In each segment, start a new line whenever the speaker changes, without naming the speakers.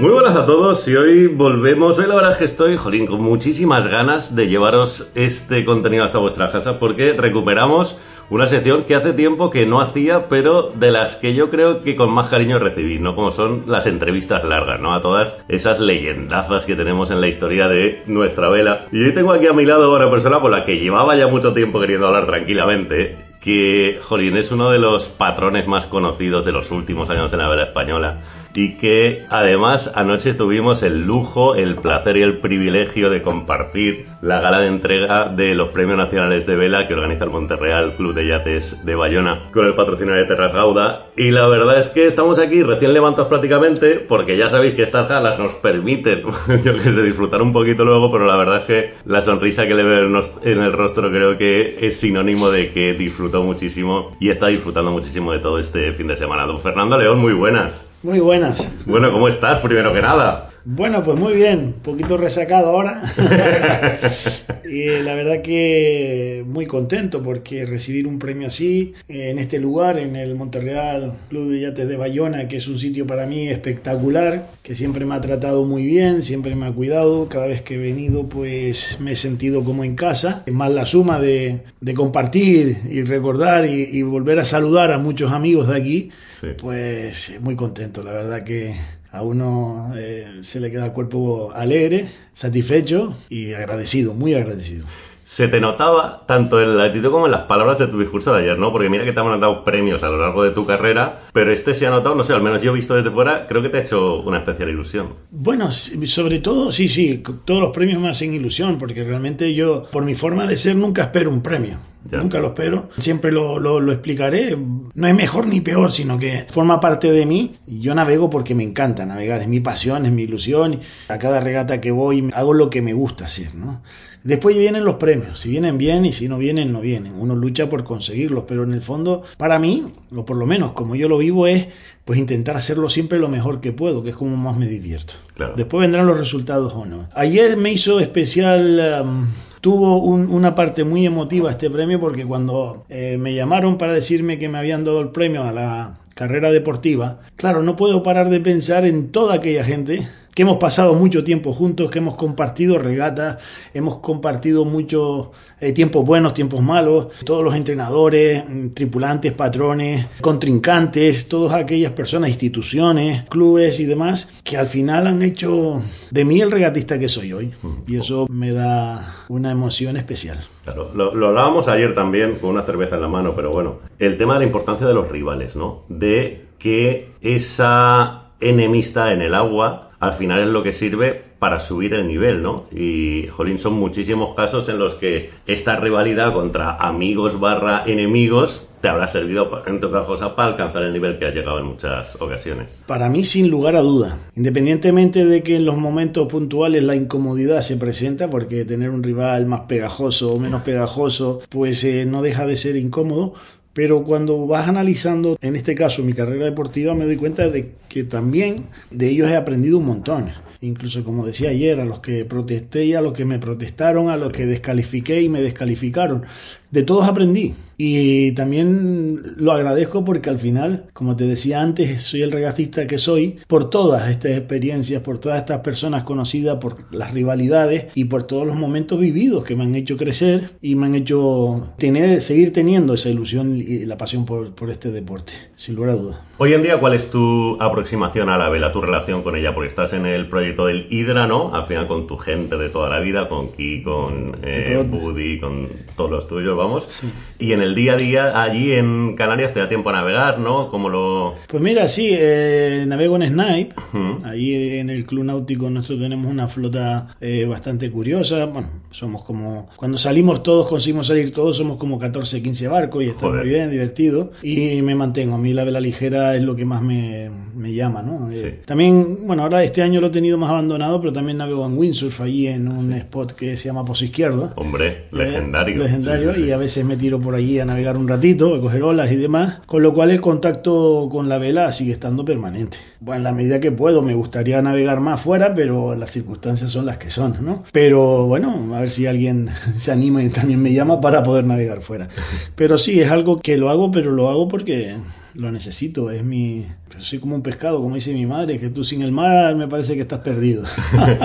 Muy buenas a todos y hoy volvemos. Hoy la verdad es que estoy, jolín, con muchísimas ganas de llevaros este contenido hasta vuestra casa porque recuperamos una sección que hace tiempo que no hacía, pero de las que yo creo que con más cariño recibí, ¿no? Como son las entrevistas largas, ¿no? A todas esas leyendazas que tenemos en la historia de nuestra vela. Y hoy tengo aquí a mi lado a una persona con la que llevaba ya mucho tiempo queriendo hablar tranquilamente que, jolín, es uno de los patrones más conocidos de los últimos años en la vela española y que además anoche tuvimos el lujo, el placer y el privilegio de compartir la gala de entrega de los Premios Nacionales de Vela que organiza el Monterreal Club de Yates de Bayona con el patrocinio de Terras Gauda y la verdad es que estamos aquí recién levantados prácticamente porque ya sabéis que estas galas nos permiten yo que sé, disfrutar un poquito luego pero la verdad es que la sonrisa que le veo en el rostro creo que es sinónimo de que disfrutó muchísimo y está disfrutando muchísimo de todo este fin de semana. Don Fernando León, muy buenas.
Muy buenas.
Bueno, ¿cómo estás? Primero que nada.
Bueno, pues muy bien, un poquito resacado ahora. y la verdad que muy contento porque recibir un premio así en este lugar, en el Monterreal Club de Yates de Bayona, que es un sitio para mí espectacular, que siempre me ha tratado muy bien, siempre me ha cuidado. Cada vez que he venido, pues me he sentido como en casa. Es más la suma de, de compartir y recordar y, y volver a saludar a muchos amigos de aquí. Sí. Pues muy contento, la verdad que a uno eh, se le queda el cuerpo alegre, satisfecho y agradecido, muy agradecido.
Se te notaba tanto en la actitud como en las palabras de tu discurso de ayer, ¿no? Porque mira que te han dado premios a lo largo de tu carrera, pero este se ha notado, no sé, al menos yo he visto desde fuera, creo que te ha hecho una especial ilusión.
Bueno, sobre todo, sí, sí, todos los premios me hacen ilusión, porque realmente yo, por mi forma de ser, nunca espero un premio. Ya. Nunca lo espero. Siempre lo, lo, lo, explicaré. No es mejor ni peor, sino que forma parte de mí. Yo navego porque me encanta navegar. Es mi pasión, es mi ilusión. A cada regata que voy hago lo que me gusta hacer, ¿no? Después vienen los premios. Si vienen bien y si no vienen, no vienen. Uno lucha por conseguirlos. Pero en el fondo, para mí, o por lo menos como yo lo vivo, es pues intentar hacerlo siempre lo mejor que puedo, que es como más me divierto.
Claro.
Después vendrán los resultados o no. Ayer me hizo especial... Um, tuvo un, una parte muy emotiva este premio porque cuando eh, me llamaron para decirme que me habían dado el premio a la carrera deportiva, claro, no puedo parar de pensar en toda aquella gente que hemos pasado mucho tiempo juntos, que hemos compartido regatas, hemos compartido muchos eh, tiempos buenos, tiempos malos, todos los entrenadores, tripulantes, patrones, contrincantes, todas aquellas personas, instituciones, clubes y demás, que al final han hecho de mí el regatista que soy hoy. Y eso me da una emoción especial.
Lo, lo, hablábamos ayer también con una cerveza en la mano, pero bueno, el tema de la importancia de los rivales, ¿no? De que esa enemista en el agua al final es lo que sirve para subir el nivel, ¿no? Y, jolín, son muchísimos casos en los que esta rivalidad contra amigos barra enemigos te habrá servido, entre otras cosas, para alcanzar el nivel que has llegado en muchas ocasiones.
Para mí, sin lugar a duda. Independientemente de que en los momentos puntuales la incomodidad se presenta, porque tener un rival más pegajoso o menos pegajoso, pues eh, no deja de ser incómodo, pero cuando vas analizando, en este caso mi carrera deportiva, me doy cuenta de que también de ellos he aprendido un montón. Incluso como decía ayer, a los que protesté y a los que me protestaron, a los que descalifiqué y me descalificaron. De todos aprendí. Y también lo agradezco porque al final, como te decía antes, soy el regatista que soy por todas estas experiencias, por todas estas personas conocidas, por las rivalidades y por todos los momentos vividos que me han hecho crecer y me han hecho tener, seguir teniendo esa ilusión y la pasión por, por este deporte, sin lugar a dudas.
Hoy en día, ¿cuál es tu aproximación a la vela, tu relación con ella? Porque estás en el proyecto del Hidra, ¿no? Al final con tu gente de toda la vida, con Ki, con eh, Buddy, con todos los tuyos, vamos.
Sí.
Y en el día a día allí en Canarias te da tiempo a navegar, ¿no? ¿Cómo lo...?
Pues mira, sí, eh, navego en Snipe. Uh -huh. Ahí en el Club Náutico nosotros tenemos una flota eh, bastante curiosa. Bueno, somos como... Cuando salimos todos, conseguimos salir todos, somos como 14, 15 barcos y está
Joder.
muy bien, divertido. Y me mantengo. A mí la vela ligera es lo que más me, me llama, ¿no? Eh, también, bueno, ahora este año lo he tenido más abandonado, pero también navego en windsurf allí en un spot que se llama Pozo Izquierdo.
Hombre,
Eh,
legendario.
legendario,
Sí, sí, sí.
A veces me tiro por allí a navegar un ratito, a coger olas y demás, con lo cual el contacto con la vela sigue estando permanente. Bueno, en la medida que puedo, me gustaría navegar más fuera, pero las circunstancias son las que son, ¿no? Pero bueno, a ver si alguien se anima y también me llama para poder navegar fuera. Pero sí, es algo que lo hago, pero lo hago porque lo necesito, es mi... Soy como un pescado, como dice mi madre, que tú sin el mar me parece que estás perdido.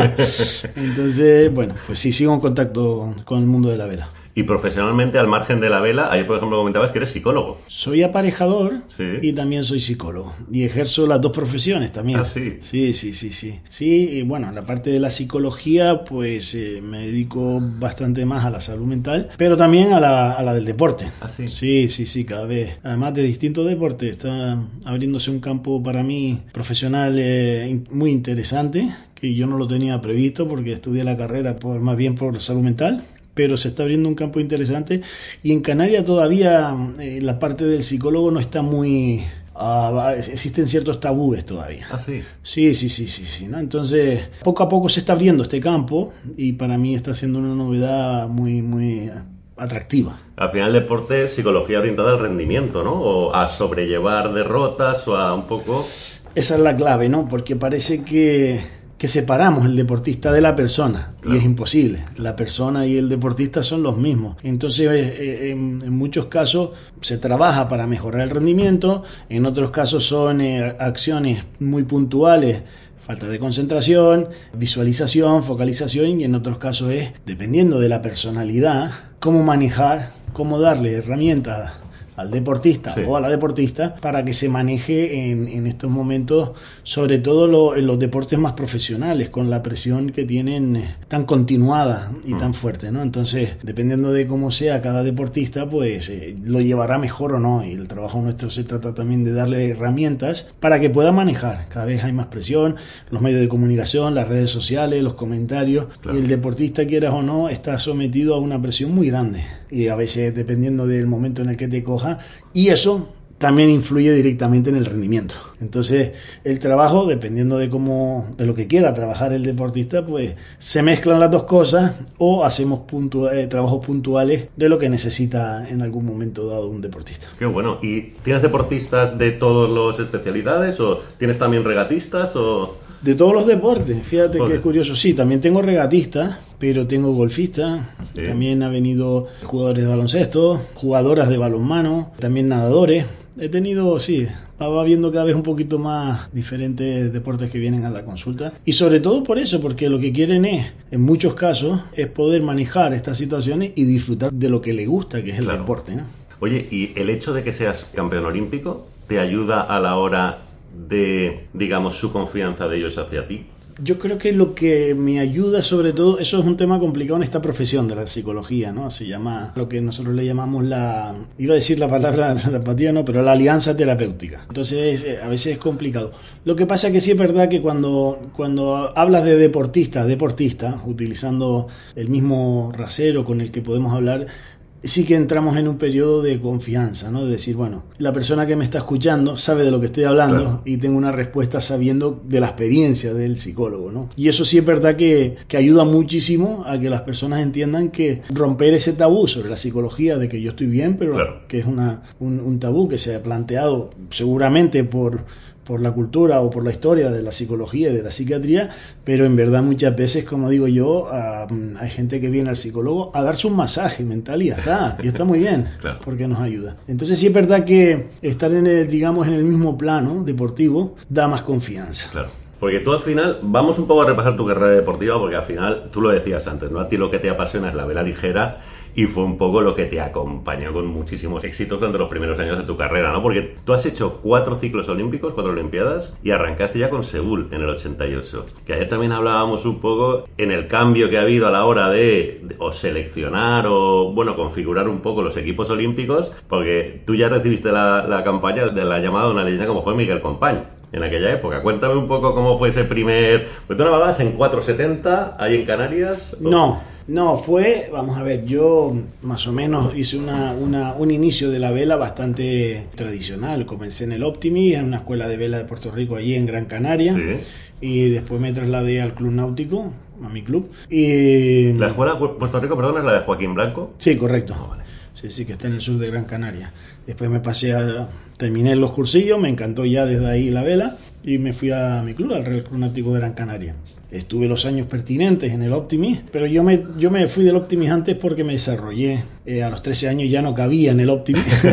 Entonces, bueno, pues sí, sigo en contacto con el mundo de la vela.
Y profesionalmente, al margen de la vela, ayer por ejemplo comentabas que eres psicólogo.
Soy aparejador
Sí.
y también soy psicólogo. Y ejerzo las dos profesiones también.
Ah, sí.
Sí, sí, sí, sí. Sí, y bueno, la parte de la psicología, pues eh, me dedico bastante más a la salud mental, pero también a la, a la del deporte.
Ah, sí.
Sí, sí, sí, cada vez. Además de distintos deportes, está abriéndose un campo para mí profesional eh, muy interesante, que yo no lo tenía previsto porque estudié la carrera por más bien por salud mental. Pero se está abriendo un campo interesante y en Canarias todavía eh, la parte del psicólogo no está muy... ah, existen ciertos tabúes todavía.
Ah, sí.
Sí, sí, sí, sí, sí, ¿no? Entonces, poco a poco se está abriendo este campo y para mí está siendo una novedad muy, muy atractiva.
Al final, deporte es psicología orientada al rendimiento, ¿no? O a sobrellevar derrotas o a un poco.
Esa es la clave, ¿no? Porque parece que, que separamos el deportista de la persona y es imposible. La persona y el deportista son los mismos. Entonces, eh, en, en muchos casos se trabaja para mejorar el rendimiento, en otros casos son eh, acciones muy puntuales falta de concentración, visualización, focalización y en otros casos es, dependiendo de la personalidad, cómo manejar, cómo darle herramientas al deportista
Sí.
o a la deportista para que se maneje en, en estos momentos, sobre todo lo- en los deportes más profesionales, con la presión que tienen eh, tan continuada y tan fuerte, ¿no? Entonces, dependiendo de cómo sea cada deportista, pues eh, lo llevará mejor o no. Y el trabajo nuestro se trata también de darle herramientas para que pueda manejar. Cada vez hay más presión, los medios de comunicación, las redes sociales, los comentarios,
Claro.
y el deportista, quieras o no, está sometido a una presión muy grande. Y a veces, dependiendo del momento en el que te y eso también influye directamente en el rendimiento. Entonces, el trabajo, dependiendo de cómo, de lo que quiera trabajar el deportista, pues se mezclan las dos cosas o hacemos eh, trabajos puntuales de lo que necesita en algún momento dado un deportista.
Qué bueno. ¿Y tienes deportistas de todas las especialidades? ¿O tienes también regatistas? ¿O.?
De todos los deportes, fíjate
Joder.
que es curioso. Sí, también tengo regatistas, pero tengo golfistas,
Sí.
también ha venido jugadores de baloncesto, jugadoras de balonmano, también nadadores. He tenido, sí, va viendo cada vez un poquito más diferentes deportes que vienen a la consulta. Y sobre todo por eso, porque lo que quieren es, en muchos casos, es poder manejar estas situaciones y disfrutar de lo que le gusta, que es el
Claro.
deporte. ¿no?
Oye, ¿y el hecho de que seas campeón olímpico te ayuda a la hora de, digamos, su confianza de ellos hacia ti?
Yo creo que lo que me ayuda sobre todo, eso es un tema complicado en esta profesión de la psicología, ¿no? Se llama lo que nosotros le llamamos la, iba a decir la palabra la empatía, no, pero la alianza terapéutica. Entonces eh, a veces es complicado. Lo que pasa que sí es verdad que cuando, cuando hablas de deportista, deportista, utilizando el mismo rasero con el que podemos hablar, sí que entramos en un periodo de confianza, ¿no? De decir, bueno, la persona que me está escuchando sabe de lo que estoy hablando
Claro.
y tengo una respuesta sabiendo de la experiencia del psicólogo, ¿no? Y eso sí es verdad que, que ayuda muchísimo a que las personas entiendan que romper ese tabú sobre la psicología de que yo estoy bien, pero
Claro.
que es una, un, un tabú que se ha planteado seguramente por por la cultura o por la historia de la psicología y de la psiquiatría, pero en verdad muchas veces, como digo yo, ah, hay gente que viene al psicólogo a darse un masaje mental y ya está, y está muy bien,
Claro.
porque nos ayuda. Entonces sí es verdad que estar en el, digamos, en el mismo plano deportivo da más confianza.
Claro. Porque tú al final, vamos un poco a repasar tu carrera deportiva, porque al final, tú lo decías antes, ¿no? A ti lo que te apasiona es la vela ligera y fue un poco lo que te acompañó con muchísimos éxitos durante los primeros años de tu carrera, ¿no? Porque tú has hecho cuatro ciclos olímpicos, cuatro olimpiadas, y arrancaste ya con Seúl en el 88. Que ayer también hablábamos un poco en el cambio que ha habido a la hora de, o seleccionar o, bueno, configurar un poco los equipos olímpicos, porque tú ya recibiste la, campaña de la llamada de una leyenda como fue Miguel Compañ en aquella época. Cuéntame un poco cómo fue ese primer... Pues tú navegabas en 470 ahí en Canarias.
No, No, fue, vamos a ver, yo más o menos hice una, una- un inicio de la vela bastante tradicional. Comencé en el Optimi, en una escuela de vela de Puerto Rico, allí en Gran Canaria.
Sí.
Y después me trasladé al Club Náutico, a mi club. Y...
La escuela de Puerto Rico, perdón, es la de Joaquín Blanco.
Sí, correcto.
Ah, vale.
Sí, sí, que está en el sur de Gran Canaria. Después me pasé a... Terminé los cursillos, me encantó ya desde ahí la vela y me fui a mi club, al Real Club Náutico de Gran Canaria. Estuve los años pertinentes en el Optimis, pero yo me, yo me fui del Optimis antes porque me desarrollé. Eh, a los 13 años ya no cabía en el Optimis.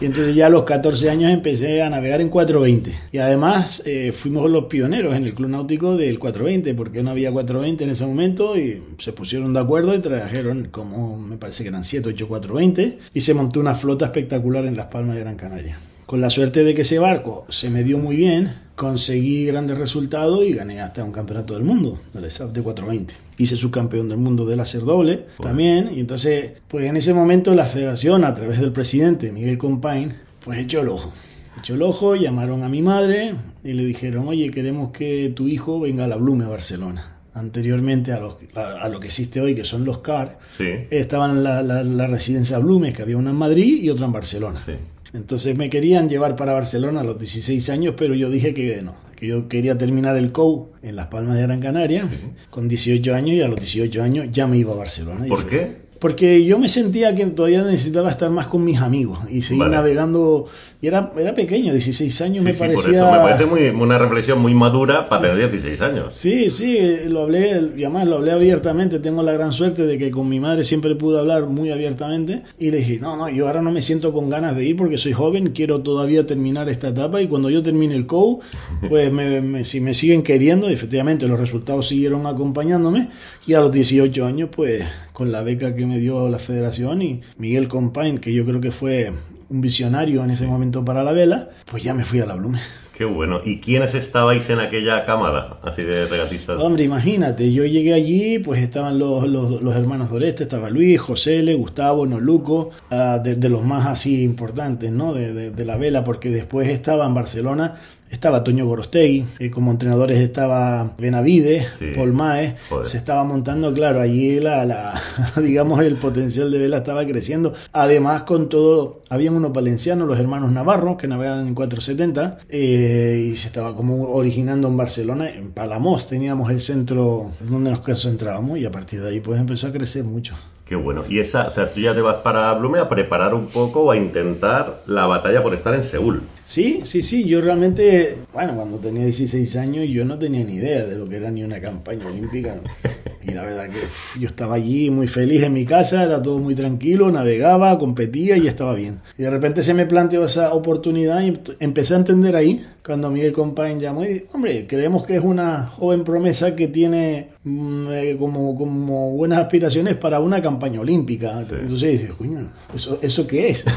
y entonces ya a los 14 años empecé a navegar en 420. Y además eh, fuimos los pioneros en el Club Náutico del 420, porque no había 420 en ese momento y se pusieron de acuerdo y trajeron como me parece que eran 7, 8 420 y se montó una flota espectacular en Las Palmas de Gran Canaria. Con la suerte de que ese barco se me dio muy bien, conseguí grandes resultados y gané hasta un campeonato del mundo, del SAF de 420. Hice subcampeón del mundo del hacer doble también. Y entonces, pues en ese momento la federación, a través del presidente Miguel Compain, pues echó el ojo. Echó el ojo, llamaron a mi madre y le dijeron, oye, queremos que tu hijo venga a la Blume a Barcelona. Anteriormente a, los- a- a lo que existe hoy, que son los CAR,
Sí.
estaban la, la, la residencia Blumes, que había una en Madrid y otra en Barcelona.
Sí.
Entonces me querían llevar para Barcelona a los 16 años, pero yo dije que no, que yo quería terminar el COU en Las Palmas de Gran Canaria con 18 años y a los 18 años ya me iba a Barcelona. Y
¿Por qué?
Porque yo me sentía que todavía necesitaba estar más con mis amigos y seguir
Vale.
navegando. Y era, era pequeño, 16 años
Sí,
me
sí,
parecía...
por eso me parece muy, una reflexión muy madura para tener 16 años.
Sí, sí, lo hablé, y además lo hablé abiertamente. Tengo la gran suerte de que con mi madre siempre pude hablar muy abiertamente. Y le dije, no, no, yo ahora no me siento con ganas de ir porque soy joven, quiero todavía terminar esta etapa. Y cuando yo termine el COU, pues me- me- si me siguen queriendo, efectivamente los resultados siguieron acompañándome. Y a los 18 años, pues con la beca que me dio la federación y Miguel Compain, que yo creo que fue un visionario en ese momento para la vela, pues ya me fui a la Blume.
Qué bueno. ¿Y quiénes estabais en aquella cámara así de regatistas?
Hombre, imagínate, yo llegué allí, pues estaban los, los, los hermanos Doreste, estaba Luis, José L, Gustavo, Noluco, de, de los más así importantes, ¿no? De, de- de la vela, porque después estaba en Barcelona, estaba Toño Gorostegui, eh, como entrenadores estaba Benavides,
Sí.
Paul Maes,
Joder.
se estaba montando, claro, allí la, la, digamos, el potencial de vela estaba creciendo. Además, con todo, habían unos valencianos, los hermanos Navarro, que navegaban en 470, eh, y se estaba como originando en Barcelona, en Palamos teníamos el centro donde nos concentrábamos, y a partir de ahí pues empezó a crecer mucho.
Qué bueno. Y esa, o sea, tú ya te vas para Blume a preparar un poco o a intentar la batalla por estar en Seúl.
Sí, sí, sí, yo realmente, bueno, cuando tenía 16 años yo no tenía ni idea de lo que era ni una campaña olímpica. Y la verdad que yo estaba allí muy feliz en mi casa, era todo muy tranquilo, navegaba, competía y estaba bien. Y de repente se me planteó esa oportunidad y empecé a entender ahí, cuando Miguel Compañ llamó y hombre, creemos que es una joven promesa que tiene como, como buenas aspiraciones para una campaña olímpica. Entonces dije, coño, ¿eso, ¿eso qué es?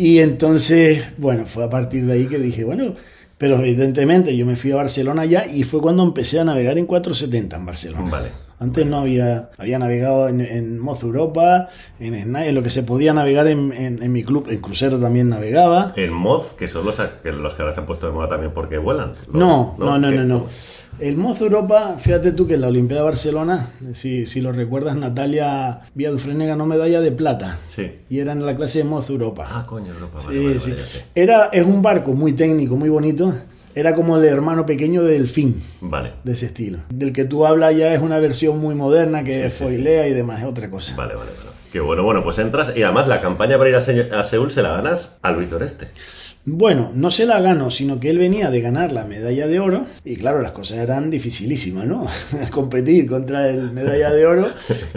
Y entonces, bueno, fue a partir de ahí que dije, bueno, pero evidentemente yo me fui a Barcelona ya y fue cuando empecé a navegar en 470 en Barcelona.
Vale.
Antes no había, había navegado en, en Moz Europa, en Snai, en lo que se podía navegar en, en- en mi club, en crucero también navegaba.
El Moz, que son los, que los que ahora se han puesto de moda también porque vuelan. Los-
No, no, no, no, no. El Moz Europa, fíjate tú que en la Olimpiada de Barcelona, si, si lo recuerdas, Natalia Villadufrene ganó medalla de plata.
Sí.
Y era en la clase de Moz Europa.
Ah, coño, Europa. Vale,
Sí,
vale,
sí.
vale, ya sé.
Era, es un barco muy técnico, muy bonito. Era como el hermano pequeño de Delfín,
Vale.
de ese estilo. Del que tú hablas ya es una versión muy moderna que
Sí, sí,
foilea y demás, es otra cosa.
Vale, vale, vale. Qué bueno, bueno, pues entras y además la campaña para ir a, Se- a Seúl se la ganas a Luis Doreste.
Bueno, no se la ganó, sino que él venía de ganar la medalla de oro y claro, las cosas eran dificilísimas, ¿no? Competir contra el medalla de oro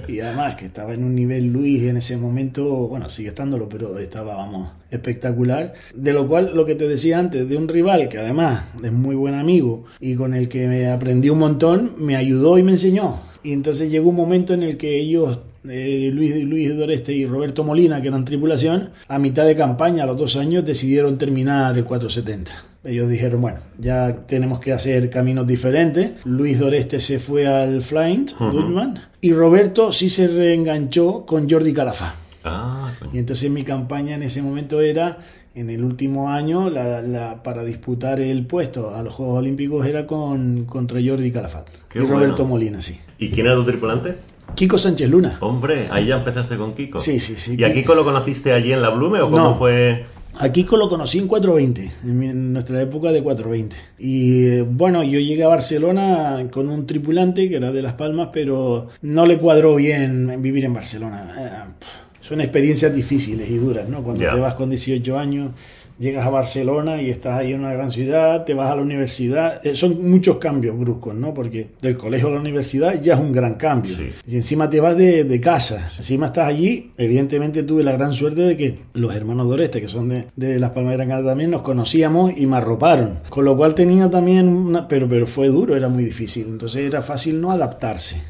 y además que estaba en un nivel Luis en ese momento, bueno, sigue estándolo, pero estaba, vamos, espectacular. De lo cual, lo que te decía antes, de un rival que además es muy buen amigo y con el que me aprendí un montón, me ayudó y me enseñó. Y entonces llegó un momento en el que ellos eh, Luis, Luis Doreste y Roberto Molina, que eran tripulación, a mitad de campaña, a los dos años, decidieron terminar el 470. Ellos dijeron, bueno, ya tenemos que hacer caminos diferentes. Luis Doreste se fue al Flying Dutchman y Roberto sí se reenganchó con Jordi Calafá.
Ah.
Y entonces mi campaña en ese momento era En el último año, la, la- para disputar el puesto a los Juegos Olímpicos era con, contra Jordi Calafat
Qué
y Roberto. Molina, sí.
¿Y quién era tu tripulante?
Kiko Sánchez Luna.
Hombre, ahí ya empezaste con Kiko.
Sí, sí, sí.
¿Y a Kiko lo conociste allí en la Blume o cómo
No.
fue?
A Kiko lo conocí en 420, en, mi- en nuestra época de 420. Y eh, bueno, yo llegué a Barcelona con un tripulante que era de Las Palmas, pero no le cuadró bien vivir en Barcelona. Eh, son experiencias difíciles y duras, ¿no? Cuando
Ya.
te vas con 18 años, llegas a Barcelona y estás ahí en una gran ciudad, te vas a la universidad. Eh, son muchos cambios bruscos, ¿no? Porque del colegio a la universidad ya es un gran cambio.
Sí.
Y encima te vas de, de casa, encima estás allí. Evidentemente tuve la gran suerte de que los hermanos Doreste, que son de, de Las Palmas de Gran Canaria también, nos conocíamos y me arroparon. Con lo cual tenía también una... Pero, pero fue duro, era muy difícil. Entonces era fácil no adaptarse.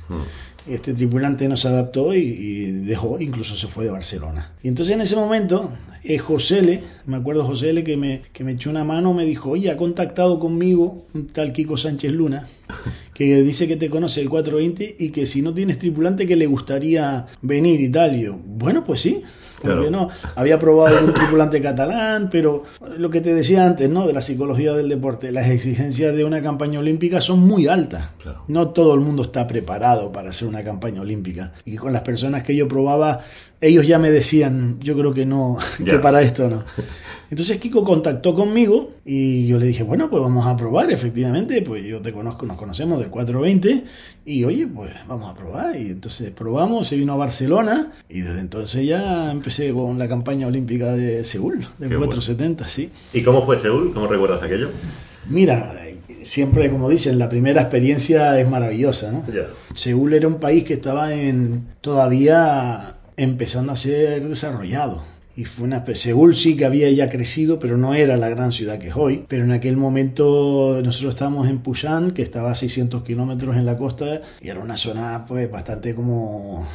Este tripulante no se adaptó y, y dejó, incluso se fue de Barcelona. Y entonces en ese momento, eh, José L., me acuerdo José L., que me, que me echó una mano, me dijo, oye, ha contactado conmigo un tal Kiko Sánchez Luna, que dice que te conoce el 420 y que si no tienes tripulante que le gustaría venir y tal. Y yo, bueno, pues sí. ¿Por
Claro.
qué no? Había probado un tripulante catalán, pero lo que te decía antes, ¿no? De la psicología del deporte, las exigencias de una campaña olímpica son muy altas.
Claro.
No todo el mundo está preparado para hacer una campaña olímpica. Y con las personas que yo probaba, ellos ya me decían, yo creo que no, que para esto no. Entonces Kiko contactó conmigo y yo le dije, bueno, pues vamos a probar, efectivamente, pues yo te conozco, nos conocemos del 420 y oye, pues vamos a probar. Y entonces probamos, se vino a Barcelona y desde entonces ya empecé con la campaña olímpica de Seúl, del
Qué bueno.
470, sí.
¿Y cómo fue Seúl? ¿Cómo recuerdas aquello?
Mira, siempre como dicen, la primera experiencia es maravillosa, ¿no?
Ya.
Seúl era un país que estaba en todavía empezando a ser desarrollado. Y fue una Seúl sí que había ya crecido, pero no era la gran ciudad que es hoy. Pero en aquel momento nosotros estábamos en Pusan, que estaba a 600 kilómetros en la costa, y era una zona pues bastante como...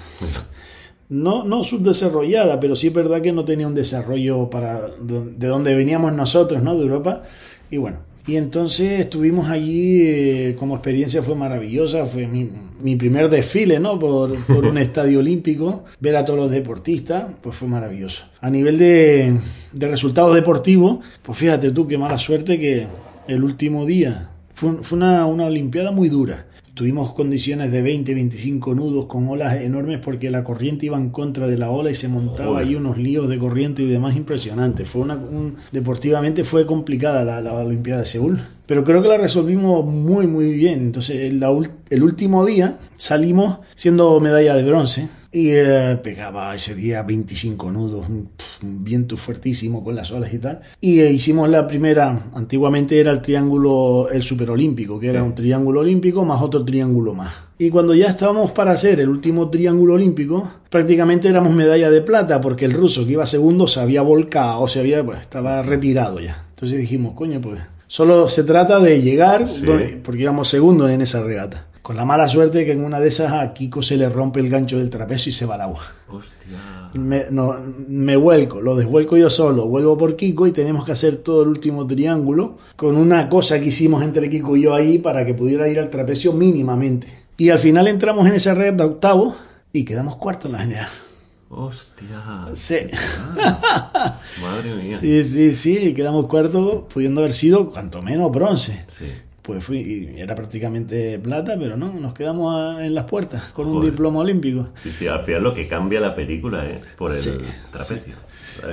No, no subdesarrollada, pero sí es verdad que no tenía un desarrollo para de donde veníamos nosotros, ¿no? De Europa. Y bueno, y entonces estuvimos allí, eh, como experiencia fue maravillosa, fue mi, mi primer desfile, ¿no? Por, por un estadio olímpico, ver a todos los deportistas, pues fue maravilloso. A nivel de, de resultados deportivos, pues fíjate tú qué mala suerte que el último día fue, fue una, una olimpiada muy dura. Tuvimos condiciones de 20, 25 nudos con olas enormes porque la corriente iba en contra de la ola y se montaba
Joder.
ahí unos líos de corriente y demás impresionantes. Fue una, un- deportivamente fue complicada la, la Olimpiada de Seúl, pero creo que la resolvimos muy muy bien. Entonces la el último día salimos siendo medalla de bronce y eh, pegaba ese día 25 nudos, un, un viento fuertísimo con las olas y tal. Y eh, hicimos la primera, antiguamente era el triángulo, el superolímpico, que era
Sí.
un triángulo olímpico más otro triángulo más. Y cuando ya estábamos para hacer el último triángulo olímpico, prácticamente éramos medalla de plata, porque el ruso que iba segundo se había volcado, se había, pues, estaba retirado ya. Entonces dijimos, coño, pues solo se trata de llegar,
Sí.
donde- porque íbamos segundo en esa regata. Con la mala suerte que en una de esas a Kiko se le rompe el gancho del trapecio y se va al agua.
Hostia.
Me, no, me vuelco, lo desvuelco yo solo, vuelvo por Kiko y tenemos que hacer todo el último triángulo con una cosa que hicimos entre Kiko y yo ahí para que pudiera ir al trapecio mínimamente. Y al final entramos en esa red de octavo y quedamos cuarto en la general.
Hostia.
Sí,
Madre mía.
sí, sí, sí, quedamos cuarto pudiendo haber sido cuanto menos bronce.
Sí.
Pues fui, y era prácticamente plata, pero no, nos quedamos a- en las puertas con un diploma olímpico.
Sí, sí, al final lo que cambia la película, ¿eh? Por el
Sí,
trapecio.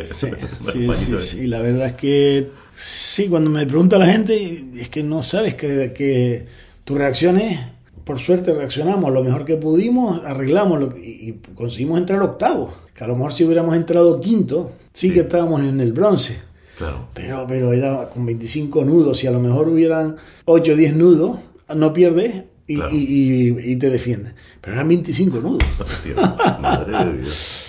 Sí, sí, sí,
de-
sí, la verdad es que sí, cuando me pregunta la gente, es que no sabes que, que tu reacción es, por suerte reaccionamos lo mejor que pudimos, arreglamos lo, y, y conseguimos entrar octavo, que a lo mejor si hubiéramos entrado quinto, sí, que estábamos en el bronce,
Claro.
pero, pero era con 25 nudos, y a lo mejor hubieran 8 o 10 nudos, no pierdes y,
Claro.
y- y- y te defiendes, pero eran 25 nudos.
Hostia, madre de Dios.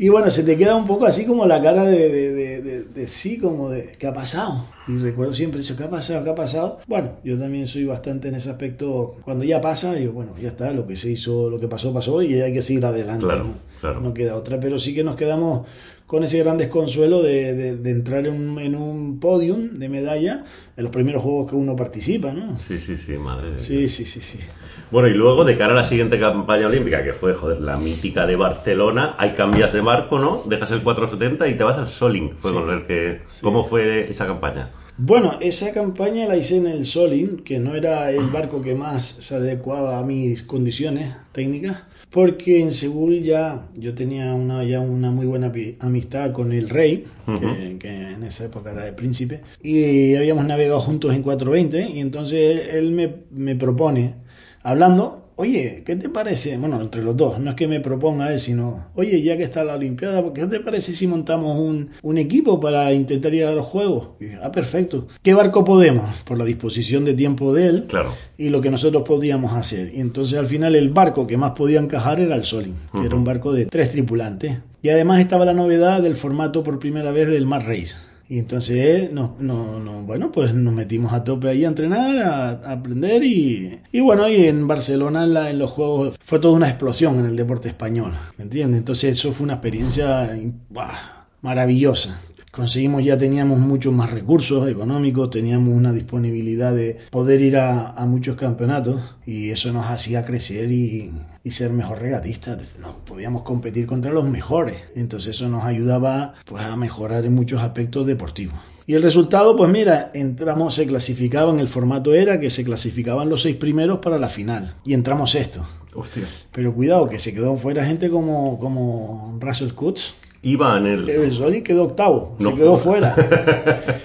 Y bueno, se te queda un poco así como la cara de, de, de- de- de sí, como de ¿qué ha pasado? Y recuerdo siempre eso, ¿qué ha pasado? ¿Qué ha pasado? Bueno, yo también soy bastante en ese aspecto. Cuando ya pasa, digo, bueno, ya está, lo que se hizo, lo que pasó, pasó y hay que seguir adelante.
Claro,
¿no?
claro.
No queda otra, pero sí que nos quedamos con ese gran desconsuelo de, de- de entrar en un, en un podium de medalla en los primeros juegos que uno participa, ¿no?
Sí, sí, sí, madre. de
Sí, sí, sí, sí.
Bueno, y luego, de cara a la siguiente campaña olímpica, que fue, joder, la mítica de Barcelona, hay cambias de marco, ¿no? Dejas el 470 y te vas al Soling. Fue
Sí.
con el que... ¿Cómo fue esa campaña?
Bueno, esa campaña la hice en el Solin, que no era el barco que más se adecuaba a mis condiciones técnicas, porque en Seúl ya yo tenía una, ya una muy buena amistad con el rey, que, que en esa época era el príncipe, y habíamos navegado juntos en 420, y entonces él me, me propone, hablando, oye, ¿qué te parece? Bueno, entre los dos, no es que me proponga él, sino, oye, ya que está la Olimpiada, ¿qué te parece si montamos un, un equipo para intentar ir a los Juegos? Y ah, perfecto. ¿Qué barco podemos? Por la disposición de tiempo de él
Claro.
y lo que nosotros podíamos hacer. Y entonces al final el barco que más podía encajar era el Solin, que era un barco de tres tripulantes. Y además estaba la novedad del formato por primera vez del Mar Race. Y entonces, no, no, no, bueno, pues nos metimos a tope ahí a entrenar, a, aprender y, y bueno, y en Barcelona la- en los Juegos fue toda una explosión en el deporte español, ¿me entiendes? Entonces eso fue una experiencia maravillosa. Conseguimos, ya teníamos muchos más recursos económicos, teníamos una disponibilidad de poder ir a, a muchos campeonatos y eso nos hacía crecer y, y ser mejor regatistas. Nos podíamos competir contra los mejores. Entonces eso nos ayudaba pues, a mejorar en muchos aspectos deportivos. Y el resultado, pues mira, entramos, se clasificaba en el formato era que se clasificaban los seis primeros para la final. Y entramos.
Hostia.
Pero cuidado, que se quedó fuera gente como, como Russell Kutz.
Iba en el...
El Soli quedó octavo,
No
se quedó fuera.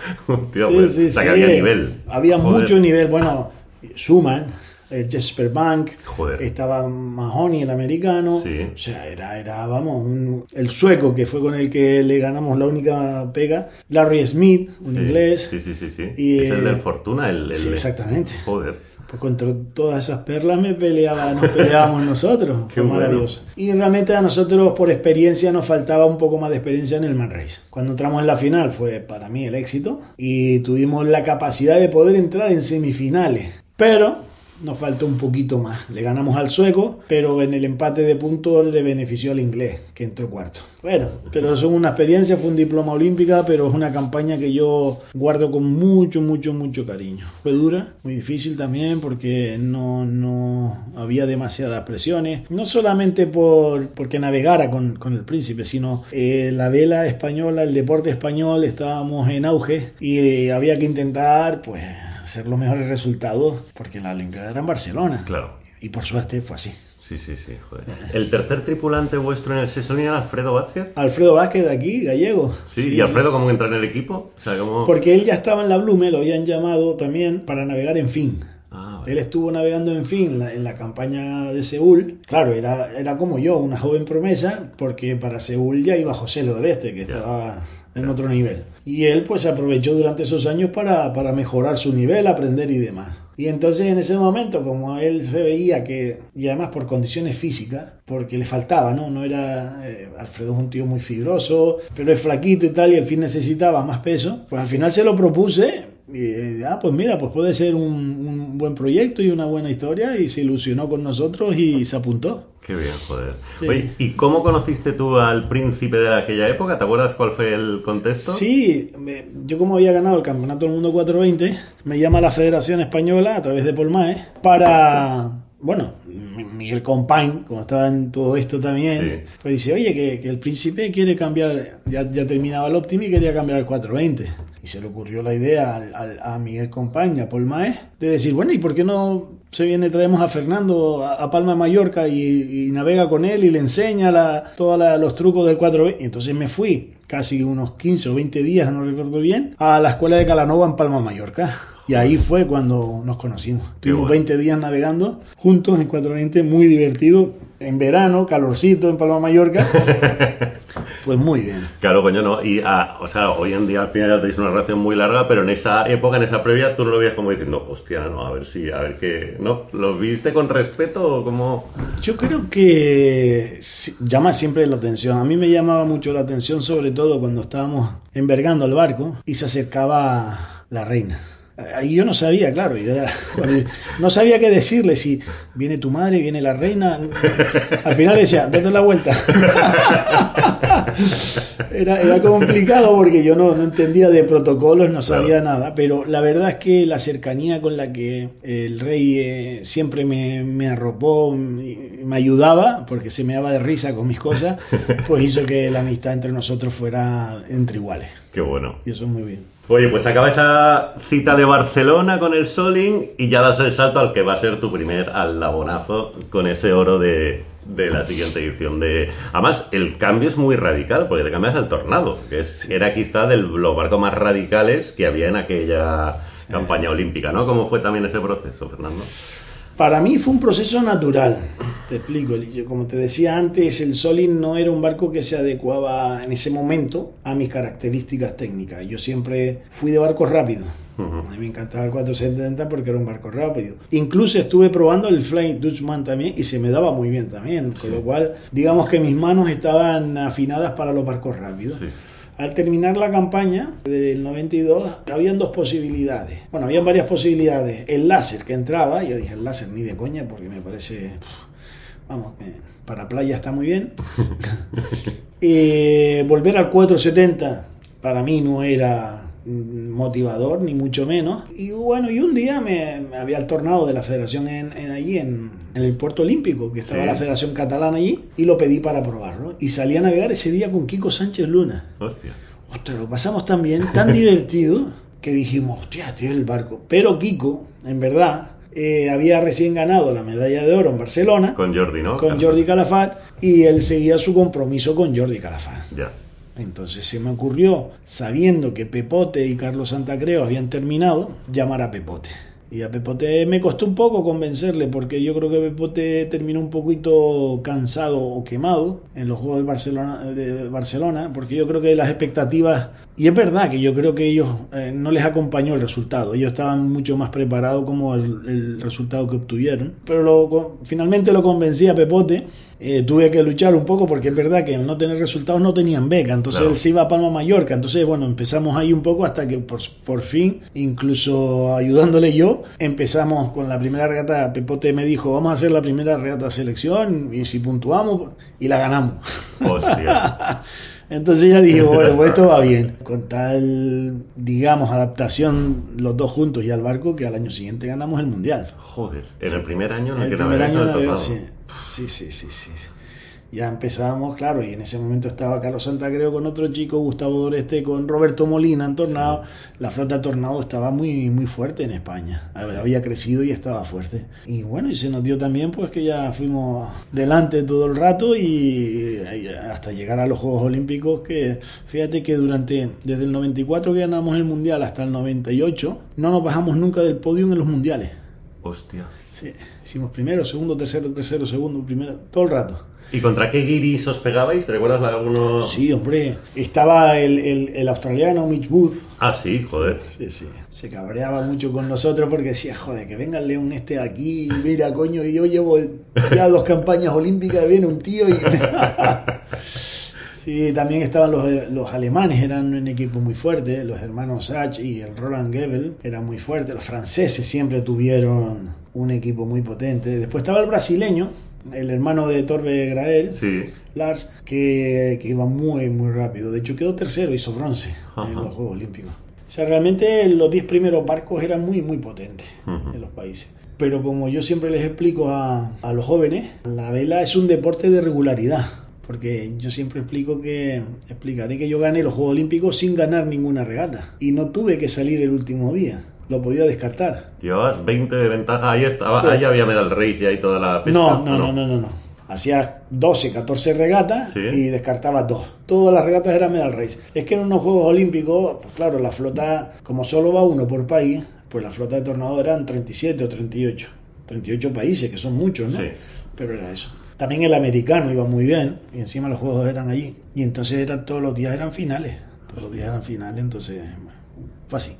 Sí,
pues,
sí,
o sea,
sí.
que había nivel.
Había
Joder.
mucho nivel. Bueno, Schumann, eh, Jesper Bank,
Joder.
estaba Mahoney, el americano.
Sí.
O sea, era, era vamos, un- el sueco que fue con el que le ganamos la única pega. Larry Smith, un
Sí,
inglés.
Sí, sí, sí, sí.
Y,
es el de
eh,
Fortuna, el... el
sí, exactamente.
Joder.
Pues contra todas esas perlas me peleaba, nos peleábamos nosotros.
Qué
Fue
bueno.
maravilloso. Y realmente a nosotros, por experiencia, nos faltaba un poco más de experiencia en el Man Race. Cuando entramos en la final fue para mí el éxito y tuvimos la capacidad de poder entrar en semifinales. Pero nos faltó un poquito más. Le ganamos al sueco, pero en el empate de puntos le benefició al inglés, que entró cuarto. Bueno, pero es una experiencia, fue un diploma olímpica, pero es una campaña que yo guardo con mucho, mucho, mucho cariño. Fue dura, muy difícil también, porque no, no había demasiadas presiones. No solamente por porque navegara con, con el príncipe, sino eh, la vela española, el deporte español, estábamos en auge y eh, había que intentar, pues hacer los mejores resultados porque la Olimpiada era en Barcelona.
Claro.
Y por suerte fue así.
Sí, sí, sí, joder. ¿El tercer tripulante vuestro en el Sesonia era Alfredo Vázquez?
Alfredo Vázquez de aquí, gallego.
Sí, ¿y Alfredo cómo entra en el equipo? O sea, ¿cómo...
Porque él ya estaba en la Blume, lo habían llamado también para navegar en fin.
Ah, vale.
Él estuvo navegando en fin en la, en la campaña de Seúl. Claro, era, era como yo, una joven promesa, porque para Seúl ya iba José Lodeste, que estaba en otro nivel. Y él pues aprovechó durante esos años para, para mejorar su nivel, aprender y demás. Y entonces en ese momento, como él se veía que, y además por condiciones físicas, porque le faltaba, ¿no? No era, eh, Alfredo es un tío muy fibroso, pero es flaquito y tal, y al fin necesitaba más peso, pues al final se lo propuse, y eh, ah, pues mira, pues puede ser un, un buen proyecto y una buena historia, y se ilusionó con nosotros y se apuntó.
Qué bien, joder.
Sí,
Oye. ¿y cómo conociste tú al príncipe de aquella época? ¿Te acuerdas cuál fue el contexto?
Sí, me- yo como había ganado el Campeonato del Mundo 420, me llama la Federación Española a través de Polmae para, bueno, Miguel Compain, como estaba en todo esto también,
Sí.
pues dice, oye, que, que el príncipe quiere cambiar, ya, ya terminaba el Optimi y quería cambiar al 420. Y se le ocurrió la idea al- al- a Miguel Compain, a Polmae, de decir, bueno, ¿y por qué no se viene, traemos a Fernando a, Palma Mallorca y, y navega con él y le enseña la, todos los trucos del 420? Y entonces me fui casi unos 15 o 20 días, no recuerdo bien, a la escuela de Calanova en Palma Mallorca. Y ahí fue cuando nos conocimos.
Qué
Tuvimos
bueno.
20 días navegando juntos en 420, muy divertido. En verano, calorcito en Palma Mallorca. pues muy bien.
Claro, coño, no. Y, ah, o sea, hoy en día al final ya tenéis una relación muy larga, pero en esa época, en esa previa, tú no lo veías como diciendo, hostia, no, a ver si, a ver qué. ¿No? ¿Lo viste con respeto o como.?
Yo creo que llama siempre la atención. A mí me llamaba mucho la atención, sobre todo cuando estábamos envergando el barco y se acercaba la reina. Ahí yo no sabía, claro, yo era- no sabía qué decirle, si viene tu madre, viene la reina. Al final decía, date la vuelta. Era, era complicado porque yo no, no entendía de protocolos, no sabía nada, pero la verdad es que la cercanía con la que el rey eh, siempre me, me arropó, me ayudaba, porque se me daba de risa con mis cosas, pues hizo que la amistad entre nosotros fuera entre iguales.
Qué bueno.
Y eso es muy bien.
Oye, pues acaba esa cita de Barcelona con el Soling y ya das el salto al que va a ser tu primer alabonazo con ese oro de, de la siguiente edición de... Además, el cambio es muy radical, porque te cambias al Tornado, que es, era quizá de los barcos más radicales que había en aquella campaña olímpica, ¿no? ¿Cómo fue también ese proceso, Fernando?
Para mí fue un proceso natural. Te explico. Como te decía antes, el Solin no era un barco que se adecuaba en ese momento a mis características técnicas. Yo siempre fui de barcos rápidos. A mí me encantaba el 470 porque era un barco rápido. Incluso estuve probando el Flying Dutchman también y se me daba muy bien también. Con lo cual, digamos que mis manos estaban afinadas para los barcos rápidos.
Sí.
Al terminar la campaña del 92, habían dos posibilidades. Bueno, habían varias posibilidades. El láser que entraba, yo dije el láser ni de coña porque me parece, vamos, que para playa está muy bien. Eh, volver al 470 para mí no era motivador, ni mucho menos. Y bueno, y un día me, me había el tornado de la federación en, en allí, en, en el puerto olímpico, que estaba
Sí.
la federación catalana allí, y lo pedí para probarlo. Y salí a navegar ese día con Kiko Sánchez Luna.
Hostia.
Ostras, lo pasamos tan bien, tan divertido, que dijimos, hostia, tío, el barco. Pero Kiko, en verdad, eh, había recién ganado la medalla de oro en Barcelona con,
Con Jordi, ¿no? Claro.
Jordi Calafat y él seguía su compromiso con Jordi Calafat.
Ya.
Entonces se me ocurrió, sabiendo que Pepote y Carlos Santacreo habían terminado, llamar a Pepote. Y a Pepote me costó un poco convencerle porque yo creo que Pepote terminó un poquito cansado o quemado en los Juegos de Barcelona, porque yo creo que las expectativas, y es verdad que yo creo que ellos eh, no les acompañó el resultado, ellos estaban mucho más preparados como el, el resultado que obtuvieron, pero lo- finalmente lo convencí a Pepote, eh, tuve que luchar un poco porque es verdad que al no tener resultados no tenían beca, entonces
Claro.
él se iba a Palma Mallorca, entonces bueno, empezamos ahí un poco hasta que por, por fin, incluso ayudándole yo, empezamos con la primera regata, Pepote me dijo, vamos a hacer la primera regata selección y si puntuamos, y la ganamos.
Hostia.
Entonces ya dije, bueno, pues esto va bien. Con tal, digamos, adaptación los dos juntos y al barco, que al año siguiente ganamos el mundial.
Joder. En el primer año en el, que
primer año
Tornado.
Sí. sí, sí, sí. Ya empezábamos, claro, y en ese momento estaba Carlos Santacreo con otro chico, Gustavo Doreste con Roberto Molina en Tornado. La flota Tornado estaba muy, muy fuerte en España. Había crecido y estaba fuerte. Y bueno, y se nos dio también pues que ya fuimos delante todo el rato y, y hasta llegar a los Juegos Olímpicos que fíjate que durante desde el 94 que ganamos el mundial hasta el 98 no nos bajamos nunca del podio en los mundiales.
Hostia.
Sí, hicimos primero, segundo, tercero, tercero, segundo, primero, todo el rato.
¿Y contra qué guiris os pegabais? ¿Te recuerdas alguno?
Sí, hombre. Estaba el, el- el australiano Mitch Booth.
Ah, sí, joder.
Sí, sí. Se cabreaba mucho con nosotros porque decía, joder, que venga el león este aquí, mira, coño, y yo llevo ya dos campañas olímpicas, viene un tío y... Sí, también estaban los, los alemanes, eran un equipo muy fuerte, los hermanos Sach y el Roland Gebel eran muy fuertes, los franceses siempre tuvieron un equipo muy potente. Después estaba el brasileño, el hermano de Torbe Grael,
Sí.
Lars, que, que iba muy, muy rápido. De hecho, quedó tercero, hizo bronce
Ajá.
en los Juegos Olímpicos. O sea, realmente los 10 primeros barcos eran muy, muy potentes
Ujú.
en los países. Pero como yo siempre les explico a, a los jóvenes, la vela es un deporte de regularidad. Porque yo siempre explico que explicaré que yo gané los Juegos Olímpicos sin ganar ninguna regata. Y no tuve que salir el último día. Lo podía descartar.
Llevabas 20 de ventaja, ahí estaba,
Sí.
ahí había medal race y ahí toda la pesca.
No, no, no, no, no, no. Hacía 12, 14 regatas
Sí.
y descartaba dos. Todas las regatas eran medal race. Es que en unos Juegos Olímpicos, pues claro, la flota, como solo va uno por país, pues la flota de tornado eran 37 o 38. 38 países, que son muchos, ¿no?
Sí.
Pero era eso. También el americano iba muy bien y encima los juegos eran allí. Y entonces eran, todos los días eran finales. Todos los días eran finales, entonces fue así.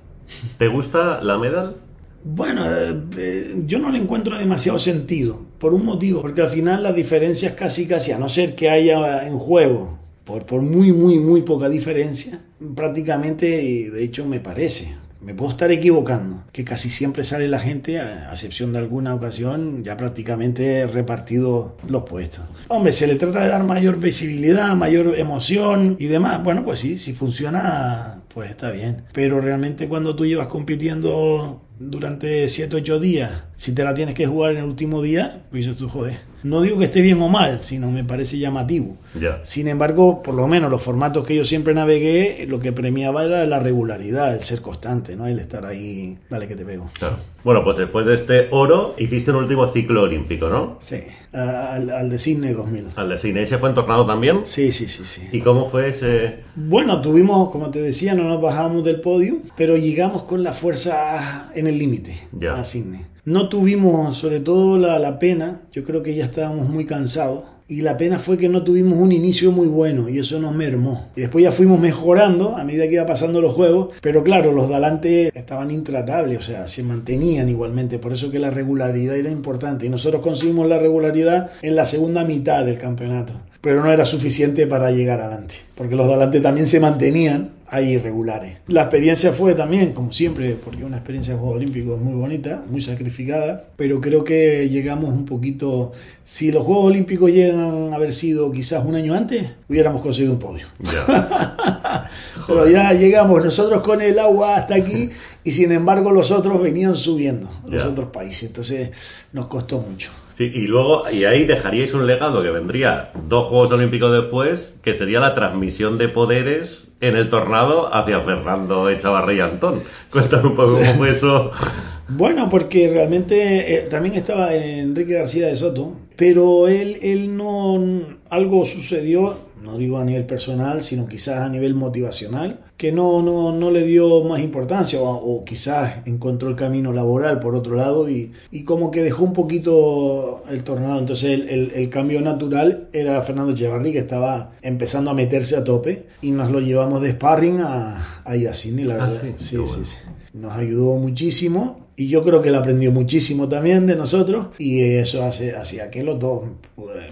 ¿Te gusta la medal?
Bueno, eh, eh, yo no le encuentro demasiado sentido, por un motivo, porque al final las diferencias casi casi, a no ser que haya en juego, por, por muy, muy, muy poca diferencia, prácticamente, de hecho me parece, me puedo estar equivocando, que casi siempre sale la gente, a excepción de alguna ocasión, ya prácticamente repartido los puestos. Hombre, se le trata de dar mayor visibilidad, mayor emoción y demás. Bueno, pues sí, si funciona, pues está bien. Pero realmente cuando tú llevas compitiendo durante 7 8 días, si te la tienes que jugar en el último día, pues dices tú, joder. No digo que esté bien o mal, sino me parece llamativo.
Ya.
Sin embargo, por lo menos los formatos que yo siempre navegué, lo que premiaba era la regularidad, el ser constante, ¿no? El estar ahí, dale que te pego.
Claro. Bueno, pues después de este oro, hiciste un último ciclo olímpico, ¿no?
Sí, al, al de Sydney 2000.
Al de cine. ¿Ese fue en tornado también?
Sí, sí, sí, sí.
¿Y cómo fue ese...?
Bueno, tuvimos, como te decía, no nos bajamos del podio, pero llegamos con la fuerza en el límite a Sydney. No tuvimos, sobre todo la, la pena, yo creo que ya estábamos muy cansados. Y la pena fue que no tuvimos un inicio muy bueno y eso nos mermó. Y después ya fuimos mejorando a medida que iba pasando los juegos, pero claro, los de adelante estaban intratables, o sea, se mantenían igualmente, por eso que la regularidad era importante. Y nosotros conseguimos la regularidad en la segunda mitad del campeonato, pero no era suficiente para llegar adelante, porque los de adelante también se mantenían ahí irregulares. La experiencia fue también, como siempre, porque una experiencia de Juegos Olímpicos muy bonita, muy sacrificada, pero creo que llegamos un poquito, si los Juegos Olímpicos llegan a haber sido quizás un año antes, hubiéramos conseguido un podio. Pero ya llegamos nosotros con el agua hasta aquí y sin embargo los otros venían subiendo, los otros países, entonces nos costó mucho.
Sí, y luego, y ahí dejaríais un legado que vendría dos Juegos Olímpicos después, que sería la transmisión de poderes en el tornado hacia Fernando Echavarri y Antón. Cuéntame un poco cómo fue eso.
Bueno, porque realmente eh, también estaba Enrique García de Soto, pero él, él no, algo sucedió, no digo a nivel personal, sino quizás a nivel motivacional, que no, no, no le dio más importancia o, o quizás encontró el camino laboral por otro lado y, y como que dejó un poquito el tornado. Entonces el, el- el cambio natural era Fernando Echevarri que estaba empezando a meterse a tope y nos lo llevamos de sparring a, a Yacine, la
Ah,
verdad.
sí,
sí,
qué
sí,
bueno.
sí. Nos ayudó muchísimo y yo creo que él aprendió muchísimo también de nosotros y eso hace, hacía que los dos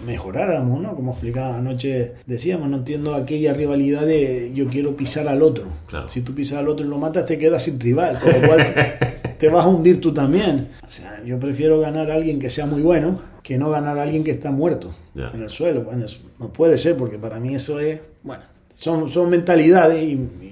mejoráramos, ¿no? Como explicaba anoche, decíamos, no entiendo aquella rivalidad de yo quiero pisar al otro.
Claro.
Si tú pisas al otro y lo matas, te quedas sin rival, con lo cual te, te vas a hundir tú también. O sea, yo prefiero ganar a alguien que sea muy bueno que no ganar a alguien que está muerto
Ya.
en el suelo. Bueno, eso no puede ser porque para mí eso es, bueno, son, son mentalidades y, y-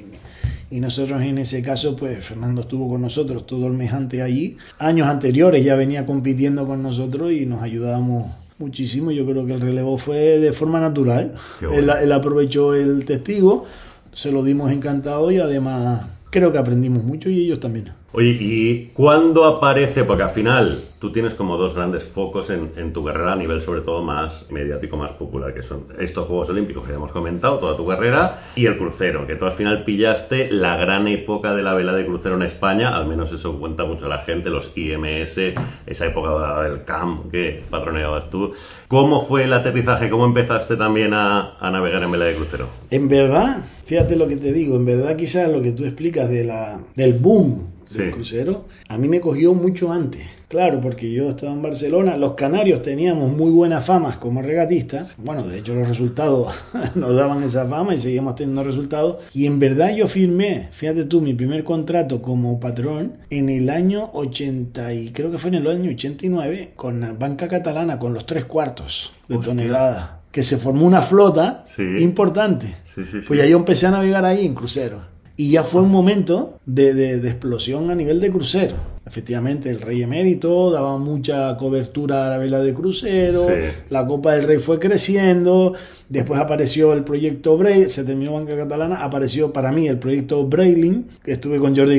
y nosotros en ese caso, pues Fernando estuvo con nosotros todo el mes antes allí. Años anteriores ya venía compitiendo con nosotros y nos ayudábamos muchísimo. Yo creo que el relevo fue de forma natural. Él aprovechó el testigo, se lo dimos encantado y además creo que aprendimos mucho y ellos también.
Oye, ¿y cuándo aparece? Porque al final tú tienes como dos grandes focos en, en tu carrera a nivel sobre todo más mediático, más popular, que son estos Juegos Olímpicos que ya hemos comentado, toda tu carrera, y el crucero, que tú al final pillaste la gran época de la vela de crucero en España, al menos eso cuenta mucho la gente, los IMS, esa época del CAM que patroneabas tú. ¿Cómo fue el aterrizaje? ¿Cómo empezaste también a, a navegar en vela de crucero?
En verdad, fíjate lo que te digo, en verdad quizás lo que tú explicas de la, del boom del
Sí.
crucero, a mí me cogió mucho antes. Claro, porque yo estaba en Barcelona, los canarios teníamos muy buenas famas como regatistas. Bueno, de hecho los resultados nos daban esa fama y seguíamos teniendo resultados. Y en verdad yo firmé, fíjate tú, mi primer contrato como patrón en el año 80 y creo que fue en el año 89 con la banca catalana con los tres cuartos de
Hostia.
tonelada. Que se formó una flota
Sí.
importante.
Sí, sí.
Pues ya yo empecé a navegar ahí en crucero. Y ya fue un momento de, de- de explosión a nivel de crucero. Efectivamente, el rey emérito daba mucha cobertura a la vela de crucero,
Sí.
la Copa del Rey fue creciendo, después apareció el proyecto Braille, se terminó Banca Catalana, apareció para mí el proyecto Brailing, que estuve con Jordi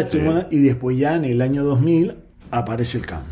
estuvimos- y después ya en el año 2000 aparece el CAM.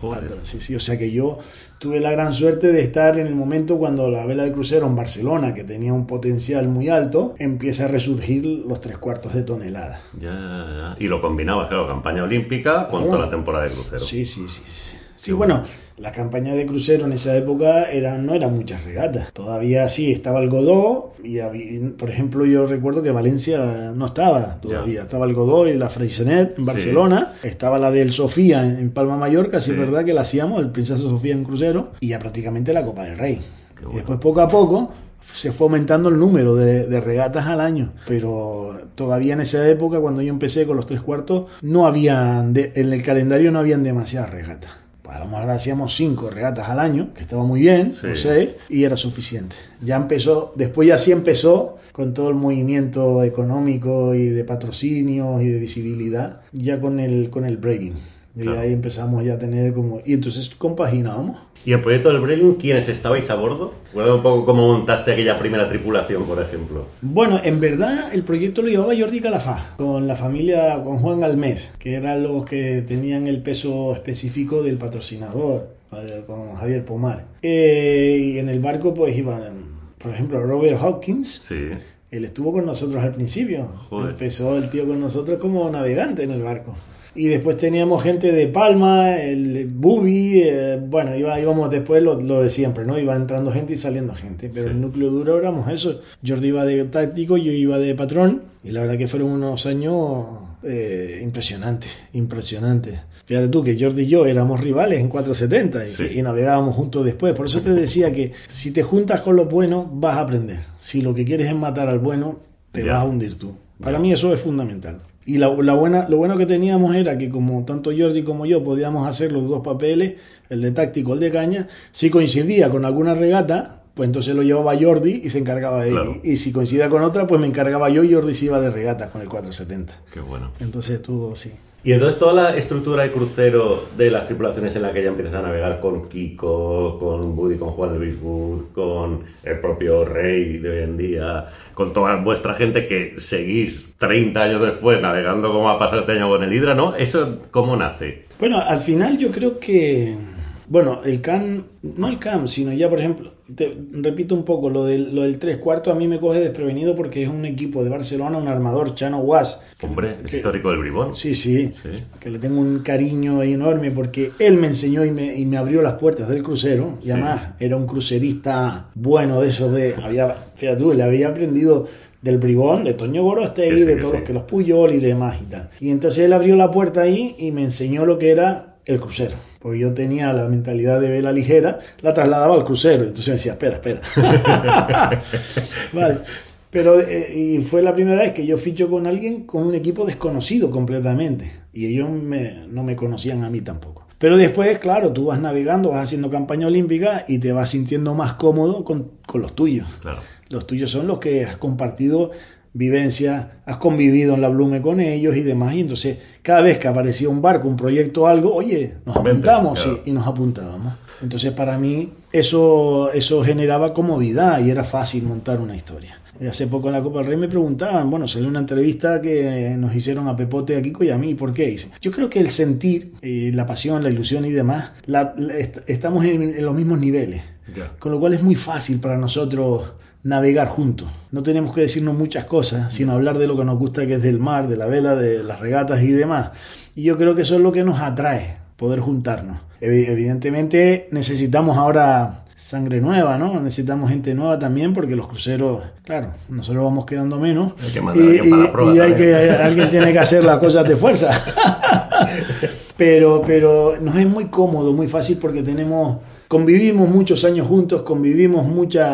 Joder.
Sí, sí, o sea que yo tuve la gran suerte de estar en el momento cuando la vela de crucero en Barcelona, que tenía un potencial muy alto, empieza a resurgir los tres cuartos de tonelada.
Ya, ya. Y lo combinabas, claro, campaña olímpica con
Claro.
toda la temporada de crucero.
Sí, sí, sí. sí. Sí, bueno, la campaña de crucero en esa época eran, no eran muchas regatas. Todavía sí estaba el Godó, y había- por ejemplo, yo recuerdo que Valencia no estaba todavía. Estaba el Godó y la Freixenet en Barcelona, estaba la del Sofía en, Palma Mallorca, sí es
Sí.
verdad que la hacíamos, el Princesa Sofía en crucero, y ya prácticamente la Copa del Rey.
Bueno.
Y después, poco a poco, se fue aumentando el número de, de, regatas al año, pero todavía en esa época, cuando yo empecé con los tres cuartos, no habían, en el calendario no habían demasiadas regatas. A lo mejor hacíamos cinco regatas al año, que estaba muy bien,
Sí.
no sé, y era suficiente. Ya empezó, después ya sí empezó con todo el movimiento económico y de patrocinio y de visibilidad, ya con el, con el breaking. Y
Claro.
ahí empezamos ya a tener como... Y entonces compaginábamos.
¿Y el proyecto del Breaking, quiénes estabais a bordo? Recuerda un poco cómo montaste aquella primera tripulación, por ejemplo.
Bueno, en verdad el proyecto lo llevaba Jordi Calafá, con la familia, con Juan Almés, que eran los que tenían el peso específico del patrocinador, eh, con Javier Pomar. Eh, y en el barco pues iban, por ejemplo, Robert Hopkins,
Sí.
él estuvo con nosotros al principio.
Joder.
Empezó el tío con nosotros como navegante en el barco. Y después teníamos gente de Palma, el Bubi, eh, bueno, iba, íbamos después lo, lo de siempre, ¿no? Iba entrando gente y saliendo gente, pero
Sí.
el núcleo duro éramos eso. Jordi iba de táctico, yo iba de patrón, y la verdad que fueron unos años eh, impresionantes, impresionantes. Fíjate tú que Jordi y yo éramos rivales en 470 y,
Sí.
y navegábamos juntos después. Por eso te decía que si te juntas con los buenos, vas a aprender. Si lo que quieres es matar al bueno, te
Ya.
vas a hundir tú. Para mí eso es fundamental. Y la, la buena, lo bueno que teníamos era que como tanto Jordi como yo podíamos hacer los dos papeles, el de táctico, el de caña, si coincidía con alguna regata, pues entonces lo llevaba Jordi y se encargaba de él.
Claro.
Y si coincidía con otra, pues me encargaba yo y Jordi se iba de regata con el 470.
Qué bueno.
Entonces estuvo, sí.
Y entonces toda la estructura de crucero de las tripulaciones en la que ya empiezas a navegar con Kiko, con Buddy, con Juan Luis Wood, con el propio Rey de hoy en día, con toda vuestra gente que seguís 30 años después navegando como ha pasado este año con el Hydra, ¿no? ¿Eso cómo nace?
Bueno, al final yo creo que, bueno, el CAM, no el CAM, sino ya, por ejemplo, te repito un poco, lo del, lo del tres cuartos a mí me coge desprevenido porque es un equipo de Barcelona, un armador, Chano que-
Hombre,
que-
histórico del Bribón.
Sí, sí,
Sí.
que le tengo un cariño enorme porque él me enseñó y me, y me abrió las puertas del crucero. Y
Sí.
además era un crucerista bueno de esos de. Había, fíjate tú, le había aprendido del bribón, de Toño Gorostegui,
Sí,
de todos los que los Puyol y demás y tal. Y entonces él abrió la puerta ahí y me enseñó lo que era el crucero. Porque yo tenía la mentalidad de vela ligera, la trasladaba al crucero. Entonces me decía, espera, espera. vale. Pero eh, y fue la primera vez que yo ficho con alguien con un equipo desconocido completamente. Y ellos me- no me conocían a mí tampoco. Pero después, claro, tú vas navegando, vas haciendo campaña olímpica y te vas sintiendo más cómodo con, con los tuyos.
Claro.
Los tuyos son los que has compartido vivencia, has convivido en la Blume con ellos y demás. Y entonces, cada vez que aparecía un barco, un proyecto, algo, oye, nos apuntamos
claro.
y, y nos apuntábamos. Entonces, para mí, eso, eso generaba comodidad y era fácil montar una historia. Y hace poco en la Copa del Rey me preguntaban, bueno, salió una entrevista que nos hicieron a Pepote, a Kiko y a mí, ¿por qué? Dice, yo creo que el sentir, eh, la pasión, la ilusión y demás, la- la- est- estamos en, en los mismos niveles. Con lo cual es muy fácil para nosotros navegar juntos. No tenemos que decirnos muchas cosas, sino hablar de lo que nos gusta, que es del mar, de la vela, de las regatas y demás. Y yo creo que eso es lo que nos atrae, poder juntarnos. Evi- Evidentemente necesitamos ahora sangre nueva, ¿no? Necesitamos gente nueva también porque los cruceros, claro, nosotros vamos quedando menos.
Hay que mandar la prueba
y hay que, alguien tiene que hacer las cosas de fuerza. pero, pero nos es muy cómodo, muy fácil porque tenemos, convivimos muchos años juntos, convivimos muchos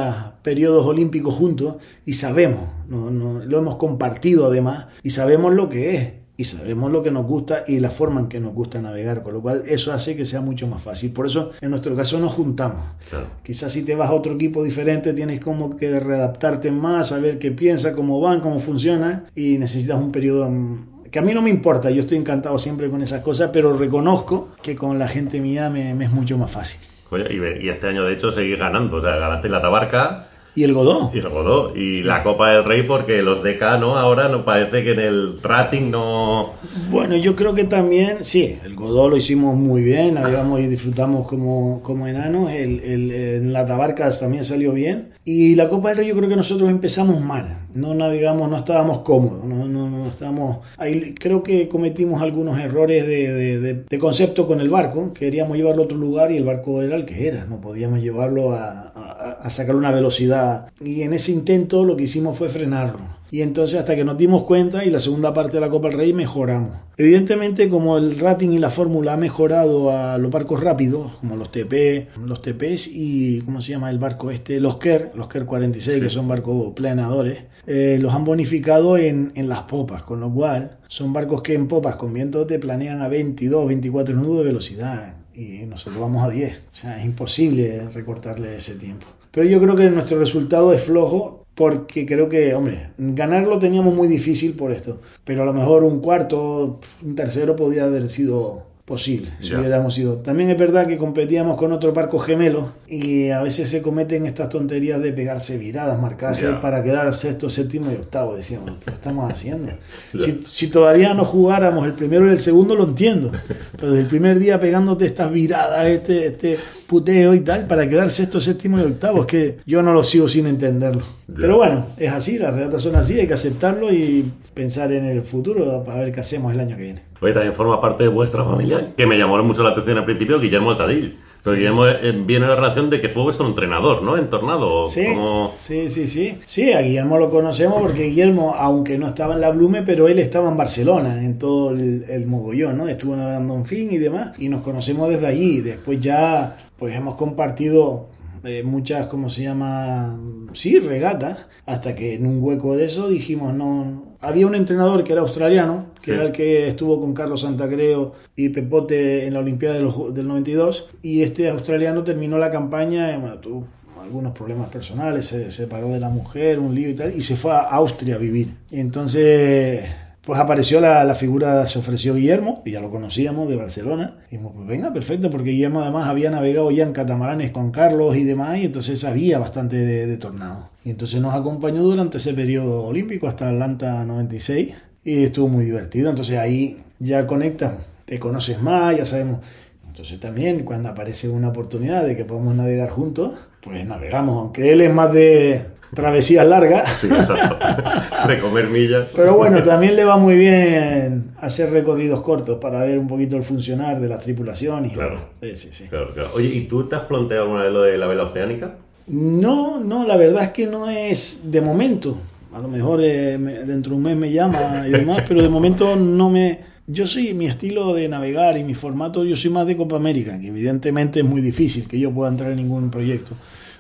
periodos olímpicos juntos y sabemos, no- no- lo hemos compartido además y sabemos lo que es y sabemos lo que nos gusta y la forma en que nos gusta navegar, con lo cual eso hace que sea mucho más fácil. Por eso en nuestro caso nos juntamos.
Claro.
Quizás si te vas a otro equipo diferente tienes como que readaptarte más, saber qué piensa, cómo van, cómo funciona y necesitas un periodo mm, que a mí no me importa, yo estoy encantado siempre con esas cosas, pero reconozco que con la gente mía me, me es mucho más fácil.
Ve- y este año, de hecho, seguís ganando. O sea, ganaste la Tabarca
Y el Godó.
y el Godó. Y la Copa del Rey, porque los DK, ¿no? Ahora no parece que en el rating no.
Bueno, yo creo que también, sí, el Godó lo hicimos muy bien, navegamos y disfrutamos como, como enanos, el, el- en la Tabarcas también salió bien, y la Copa del Rey yo creo que nosotros empezamos mal, no navegamos, no estábamos cómodos, no, no, no estábamos, ahí creo que cometimos algunos errores de, de- de- de concepto con el barco, queríamos llevarlo a otro lugar y el barco era el que era, no podíamos llevarlo a, a, a sacar una velocidad, y en ese intento lo que hicimos fue frenarlo. Y entonces hasta que nos dimos cuenta y la segunda parte de la Copa del Rey mejoramos. Evidentemente como el rating y la fórmula ha mejorado a los barcos rápidos, como los TP, los TPs y ¿cómo se llama el barco este? Los KER, los KER 46 que son barcos planadores, eh, los han bonificado en, en las popas, con lo cual son barcos que en popas con viento te planean a 22, 24 nudos de velocidad y nosotros vamos a 10. O sea, es imposible recortarle ese tiempo. Pero yo creo que nuestro resultado es flojo porque creo que, hombre, ganarlo teníamos muy difícil por esto, pero a lo mejor un cuarto, un tercero podía haber sido posible si hubiéramos ido. También es verdad que competíamos con otro barco gemelo y a veces se cometen estas tonterías de pegarse viradas, marcajes para quedar sexto, séptimo y octavo. Decíamos, ¿qué estamos haciendo? Si, si todavía no jugáramos el primero y el segundo, lo entiendo. Pero desde el primer día pegándote estas viradas, este, este puteo y tal, para quedar sexto, séptimo y octavo, es que yo no lo sigo sin entenderlo. Pero bueno, es así, las regatas son así, hay que aceptarlo y pensar en el futuro para ver qué hacemos el año que viene.
Oye, también forma parte de vuestra familia, que me llamó mucho la atención al principio, Guillermo Altadil. Pero Guillermo eh, viene la relación de que fue vuestro entrenador, ¿no? En Tornado.
Sí,
como-
sí, sí, sí. Sí, a Guillermo lo conocemos porque Guillermo, aunque no estaba en la Blume, pero él estaba en Barcelona, en todo el, el mogollón, ¿no? Estuvo en fin y demás, y nos conocemos desde allí. Después ya, pues hemos compartido eh, muchas, ¿cómo se llama? Sí, regatas, hasta que en un hueco de eso dijimos, no... Había un entrenador que era australiano, que
Sí.
era el que estuvo con Carlos Santacreo y Pepote en la Olimpiada de los- del 92, y este australiano terminó la campaña, y, bueno, tuvo algunos problemas personales, se separó de la mujer, un lío y tal, y se fue a Austria a vivir. Y entonces, pues apareció la, la figura, se ofreció Guillermo, y ya lo conocíamos de Barcelona. Y dijimos, pues venga, perfecto, porque Guillermo además había navegado ya en catamaranes con Carlos y demás, y entonces sabía bastante de, de tornado. Y entonces nos acompañó durante ese periodo olímpico hasta Atlanta 96, y estuvo muy divertido. Entonces ahí ya conectas, te conoces más, ya sabemos. Entonces también cuando aparece una oportunidad de que podamos navegar juntos, pues navegamos, aunque él es más de travesías largas.
Sí, exacto. de comer millas.
Pero bueno, también le va muy bien hacer recorridos cortos para ver un poquito el funcionar de las tripulaciones.
Claro.
Sí, sí, sí.
Claro, claro. Oye, ¿y tú te has planteado alguna vez lo de la vela oceánica?
No, no, la verdad es que no es de momento. A lo mejor eh, me- dentro de un mes me llama y demás, pero de momento no me... Yo soy, mi estilo de navegar y mi formato, yo soy más de Copa América, que evidentemente es muy difícil que yo pueda entrar en ningún proyecto,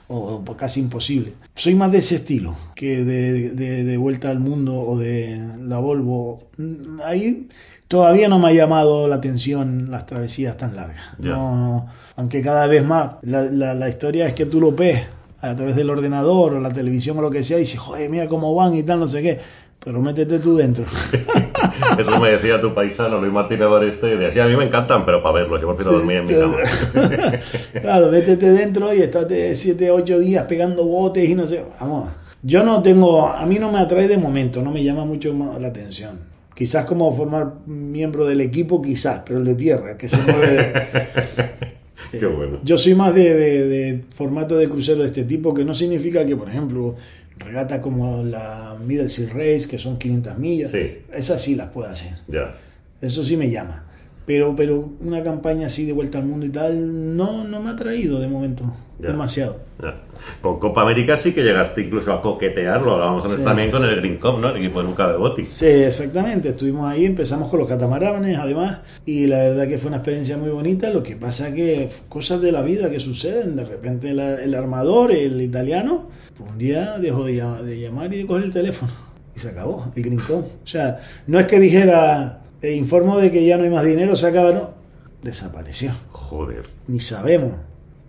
o, o casi imposible. Soy más de ese estilo, que de, de- de Vuelta al Mundo o de la Volvo. Ahí todavía no me ha llamado la atención las travesías tan largas. No, no. aunque cada vez más, la, la- la historia es que tú lo ves a través del ordenador o la televisión o lo que sea y dices, joder, mira cómo van y tal, no sé qué. Pero métete tú dentro.
Eso me decía tu paisano, Luis Martínez Oreste, y decía, a mí me encantan, pero para verlos, yo prefiero dormir en mi cama.
claro, métete dentro y estate 7, 8 días pegando botes y no sé. Vamos, yo no tengo, a mí no me atrae de momento, no me llama mucho la atención. Quizás como formar miembro del equipo, quizás, pero el de tierra, que se mueve.
Qué bueno.
Yo soy más de, de- de formato de crucero de este tipo, que no significa que, por ejemplo, regata como la Middle Sea Race, que son 500 millas,
Sí.
esas sí las puedo hacer.
Ya.
Eso sí me llama. Pero, pero una campaña así de vuelta al mundo y tal, no, no me ha traído de momento
Ya.
demasiado.
Ya. Con Copa América sí que llegaste incluso a coquetear, lo hablábamos
Sí.
también con el Green Cup, ¿no? El equipo de Luca de Botti.
Sí, exactamente. Estuvimos ahí, empezamos con los catamaranes, además, y la verdad que fue una experiencia muy bonita. Lo que pasa que cosas de la vida que suceden, de repente la- el armador, el italiano, un día dejó de, llam- de llamar y de coger el teléfono y se acabó el Green Cup. O sea, no es que dijera, te informo de que ya no hay más dinero, se acaba, no, desapareció.
Joder.
ni sabemos.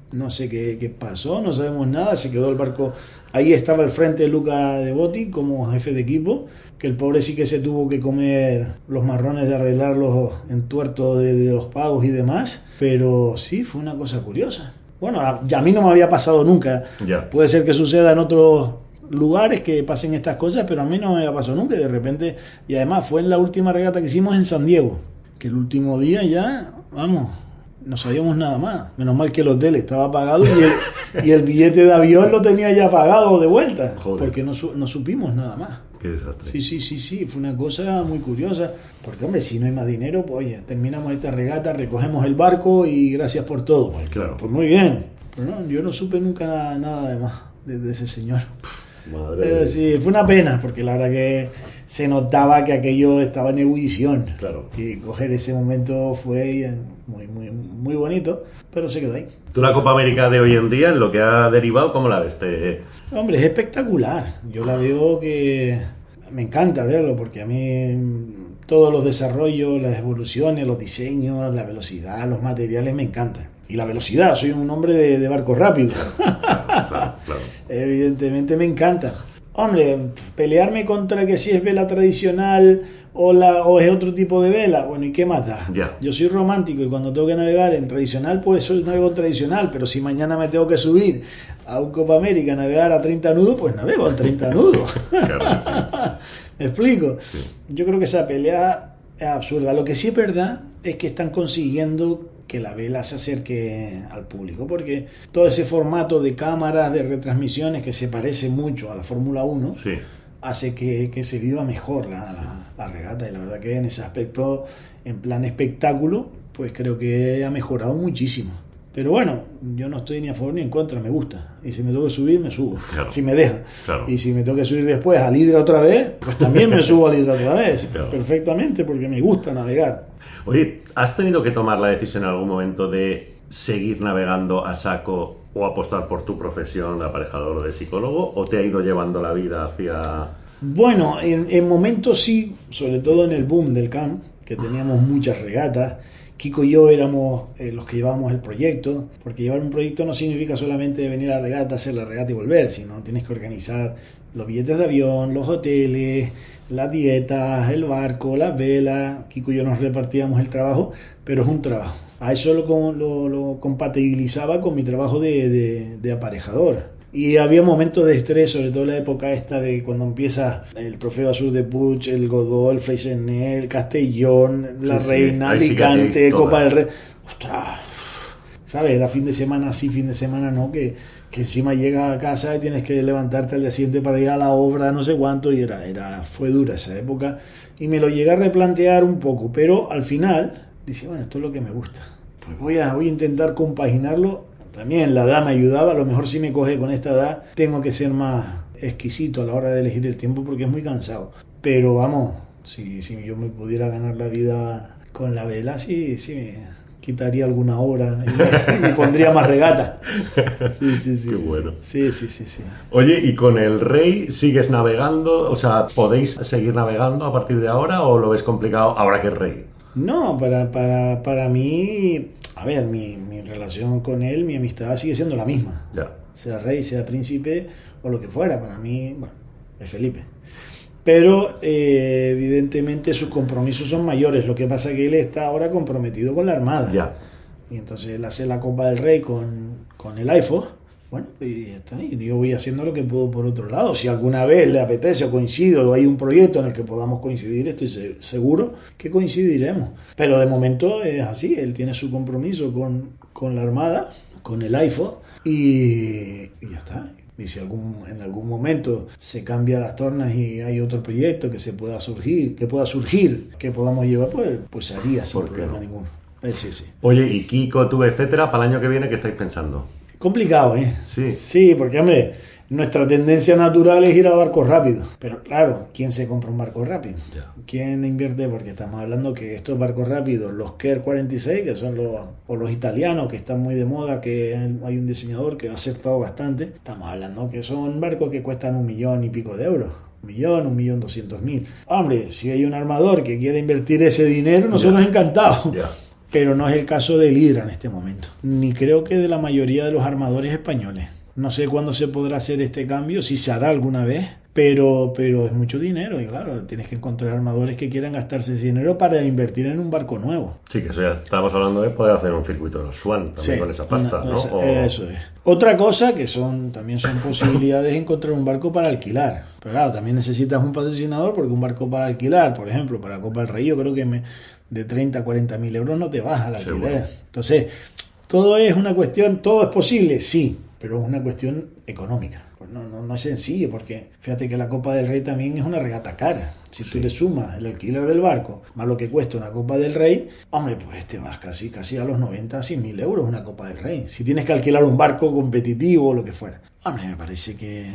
No sé qué, qué pasó, no sabemos nada. Se quedó el barco. Ahí estaba al frente Luca de Botti como jefe de equipo. Que el pobre sí que se tuvo que comer los marrones de arreglar los entuertos de, de los pagos y demás. Pero sí, fue una cosa curiosa. Bueno, a, a mí no me había pasado nunca. Puede ser que suceda en otros lugares que pasen estas cosas, pero a mí no me había pasado nunca. Y de repente, y además fue en la última regata que hicimos en San Diego. Que el último día ya, vamos, no sabíamos nada más. Menos mal que el hotel estaba pagado y el, y el billete de avión lo tenía ya pagado de vuelta.
Joder.
Porque no, no supimos nada más.
Qué desastre.
Sí, sí, sí, sí, fue una cosa muy curiosa. Porque, hombre, si no hay más dinero, pues oye, terminamos esta regata, recogemos el barco y gracias por todo. Pues,
Claro.
Pues muy bien. Pero no, yo no supe nunca nada, de más de, de ese señor.
Madre
Eh, sí, fue una pena, porque la verdad que se notaba que aquello estaba en ebullición.
Claro.
Y coger ese momento fue muy, muy, muy bonito, pero se quedó ahí.
¿Tú la Copa América de hoy en día, en lo que ha derivado, cómo la ves? Te-
Hombre, es espectacular. Yo la veo que me encanta verlo porque a mí mm, todos los desarrollos, las evoluciones, los diseños, la velocidad, los materiales me encantan. Y la velocidad, soy un hombre de, de barco rápido.
Claro, claro.
Evidentemente me encanta. Hombre, pelearme contra que si es vela tradicional o, la, o es otro tipo de vela, bueno, ¿y qué más da?
Ya.
Yo soy romántico y cuando tengo que navegar en tradicional, pues soy navego en tradicional, pero si mañana me tengo que subir a un Copa América a navegar a 30 nudos, pues navego en 30 nudos. ¿Me explico? Yo creo que esa pelea es absurda. Lo que sí es verdad es que están consiguiendo que la vela se acerque al público, porque todo ese formato de cámaras, de retransmisiones que se parece mucho a la Fórmula 1,
Sí.
hace que, que se viva mejor la, la- la regata. Y la verdad que en ese aspecto, en plan espectáculo, pues creo que ha mejorado muchísimo. Pero bueno, yo no estoy ni a favor ni en contra, me gusta. Y si me tengo que subir, me subo.
Claro.
Si me deja.
Claro.
Y si me tengo que subir después al Hidra otra vez, pues también me subo al Hidra otra vez.
Claro.
Perfectamente, porque me gusta navegar.
Oye, ¿has tenido que tomar la decisión en algún momento de seguir navegando a saco o apostar por tu profesión de aparejador o de psicólogo? ¿O te ha ido llevando la vida hacia...?
Bueno, en, en momentos sí, sobre todo en el boom del camp, que teníamos muchas regatas. Kiko y yo éramos eh, los que llevábamos el proyecto, porque llevar un proyecto no significa solamente venir a la regata, hacer la regata y volver, sino tienes que organizar los billetes de avión, los hoteles, las dietas, el barco, las velas. Kiko y yo nos repartíamos el trabajo, pero es un trabajo. A eso lo, lo- compatibilizaba con mi trabajo de aparejador. Y había momentos de estrés, sobre todo en la época esta de cuando empieza el Trofeo Azul de Puig, el Godó, el Freixenet, Castellón, La
Sí,
Reina,
sí
Alicante, Copa del Rey. ¡Ostras! ¿Sabes? Era fin de semana sí, fin de semana no, que, que encima llegas a casa y tienes que levantarte al día siguiente para ir a la obra, no sé cuánto, y era, era, fue dura esa época. Y me lo llegué a replantear un poco, pero al final dije, bueno, esto es lo que me gusta. Pues voy a, voy a intentar compaginarlo. También la edad me ayudaba, a lo mejor si me coge con esta edad, tengo que ser más exquisito a la hora de elegir el tiempo porque es muy cansado. Pero vamos, si, si yo me pudiera ganar la vida con la vela, sí, sí, me quitaría alguna hora y, y pondría más regata. Sí, sí, sí.
Qué
sí,
bueno.
Sí, sí, sí, sí.
Oye, ¿y con el rey sigues navegando? O sea, ¿podéis seguir navegando a partir de ahora o lo ves complicado ahora que es rey?
No, para, para, para mí, a ver, mi, mi relación con él, mi amistad sigue siendo la misma.
Ya.
Sea rey, sea príncipe o lo que fuera. Para mí, bueno, es Felipe. Pero eh, evidentemente sus compromisos son mayores. Lo que pasa es que él está ahora comprometido con la Armada.
Ya.
Y entonces él hace la Copa del Rey con, con el iPhone. Bueno, y ya está. Y yo voy haciendo lo que puedo por otro lado. Si alguna vez le apetece o coincido o hay un proyecto en el que podamos coincidir, estoy se- seguro que coincidiremos. Pero de momento es así. Él tiene su compromiso con, con la Armada, con el iPhone y, y ya está. Y si algún, en algún momento se cambia las tornas y hay otro proyecto que se pueda surgir, que pueda surgir, que podamos llevar, pues, pues se haría sin
¿Por qué
problema
no?
ninguno. Eh, sí, sí.
Oye, y Kiko, tú, etcétera, para el año que viene, ¿qué estáis pensando?
Complicado, ¿eh?
Sí.
Sí, porque, hombre, nuestra tendencia natural es ir a barcos rápidos. Pero claro, ¿quién se compra un barco rápido? ¿Quién invierte? Porque estamos hablando que estos barcos rápidos, los KER 46, que son los, o los italianos, que están muy de moda, que hay un diseñador que ha acertado bastante, estamos hablando que son barcos que cuestan un millón y pico de euros. Un millón, un millón doscientos mil. Hombre, si hay un armador que quiere invertir ese dinero, nosotros encantados.
Ya.
Pero no es el caso del Hydra en este momento, ni creo que de la mayoría de los armadores españoles. No sé cuándo se podrá hacer este cambio, si se hará alguna vez, pero, pero es mucho dinero y claro, tienes que encontrar armadores que quieran gastarse ese dinero para invertir en un barco nuevo.
Sí, que eso ya estamos hablando de poder hacer un circuito de los Swan también
Sí,
con esa pasta,
una-
¿no?
esa-
O-
Eso es. Otra cosa que son también son posibilidades de encontrar un barco para alquilar. Pero claro, también necesitas un patrocinador porque un barco para alquilar, por ejemplo, para Copa del Rey, yo creo que me- de 30 a 40 mil euros no te vas al alquiler. Entonces, todo es una cuestión, todo es posible, sí, pero es una cuestión económica. Pues no, no, no es sencillo porque fíjate que la Copa del Rey también es una regata cara. Si tú le sumas el alquiler del barco más lo que cuesta una Copa del Rey, hombre, pues te vas casi, casi a los 90, 100 mil euros una Copa del Rey. Si tienes que alquilar un barco competitivo o lo que fuera. Hombre, me parece que,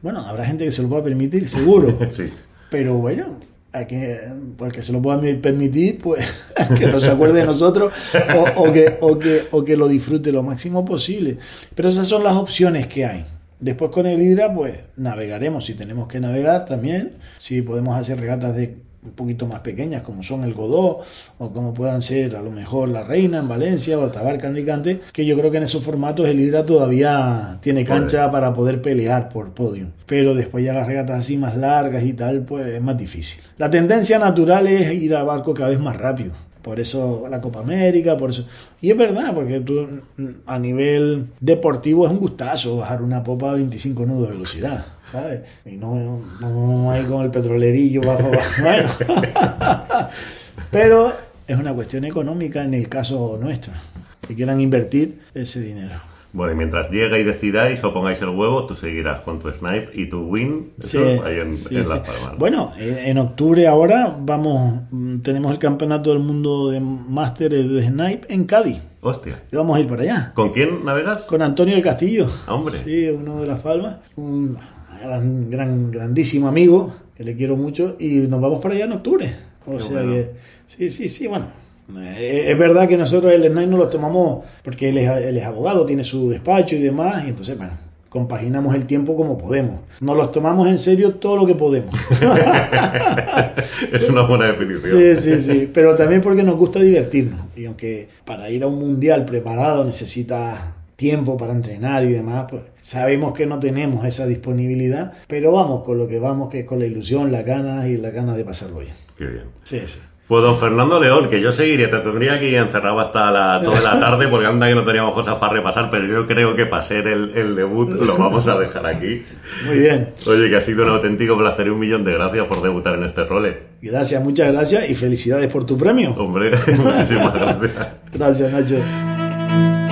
Bueno, habrá gente que se lo pueda permitir, seguro.
Sí.
Pero bueno, hay que, porque se lo pueda permitir, pues que no se acuerde de nosotros o, o que, o, que, o que lo disfrute lo máximo posible. Pero esas son las opciones que hay. Después con el Hidra, pues navegaremos si tenemos que navegar también. Si podemos hacer regatas de un poquito más pequeñas, como son el Godó, o como puedan ser a lo mejor la Reina en Valencia o el Tabarca en Alicante, que yo creo que en esos formatos el Hidra todavía tiene cancha para poder pelear por podio. Pero después ya las regatas así más largas y tal, pues es más difícil. La tendencia natural es ir al barco cada vez más rápido por eso la Copa América, por eso. Y es verdad, porque tú a nivel deportivo es un gustazo bajar una popa a 25 nudos de velocidad, ¿sabes? Y no, no hay con el petrolerillo bajo. Bueno. Pero es una cuestión económica en el caso nuestro, que quieran invertir ese dinero.
Bueno, y mientras llega y decidáis o pongáis el huevo, tú seguirás con tu snipe y tu win
Sí,
ahí en,
sí,
en
sí.
Las Palmas.
Bueno, en octubre ahora vamos, mm, tenemos el campeonato del mundo de másteres de snipe en Cádiz.
Hostia.
Y vamos a ir para allá.
¿Con quién navegas?
Con Antonio del Castillo.
Hombre.
Sí, uno de las Palmas. Un gran, gran, grandísimo amigo, que le quiero mucho. Y nos vamos para allá en octubre. O
Qué
sea
bueno.
que, sí, sí, sí, bueno. Eh, Es verdad que nosotros el Snake no lo tomamos porque él es, él es abogado, tiene su despacho y demás. Y entonces, bueno, compaginamos el tiempo como podemos. Nos los tomamos en serio todo lo que podemos.
es una buena definición.
Sí, sí, sí. Pero también porque nos gusta divertirnos. Y aunque para ir a un mundial preparado necesita tiempo para entrenar y demás, pues sabemos que no tenemos esa disponibilidad, pero vamos con lo que vamos, que es con la ilusión, la ganas y la ganas de pasarlo bien.
Qué bien.
Sí, sí.
Pues don Fernando León, que yo seguiría, te tendría aquí encerrado hasta la, toda la tarde porque anda que no teníamos cosas para repasar, pero yo creo que para ser el, el debut lo vamos a dejar aquí.
Muy bien.
Oye, que ha sido un auténtico placer y un millón de gracias por debutar en este role.
Gracias, muchas gracias y felicidades por tu premio.
Hombre, muchísimas gracias.
Gracias, Nacho.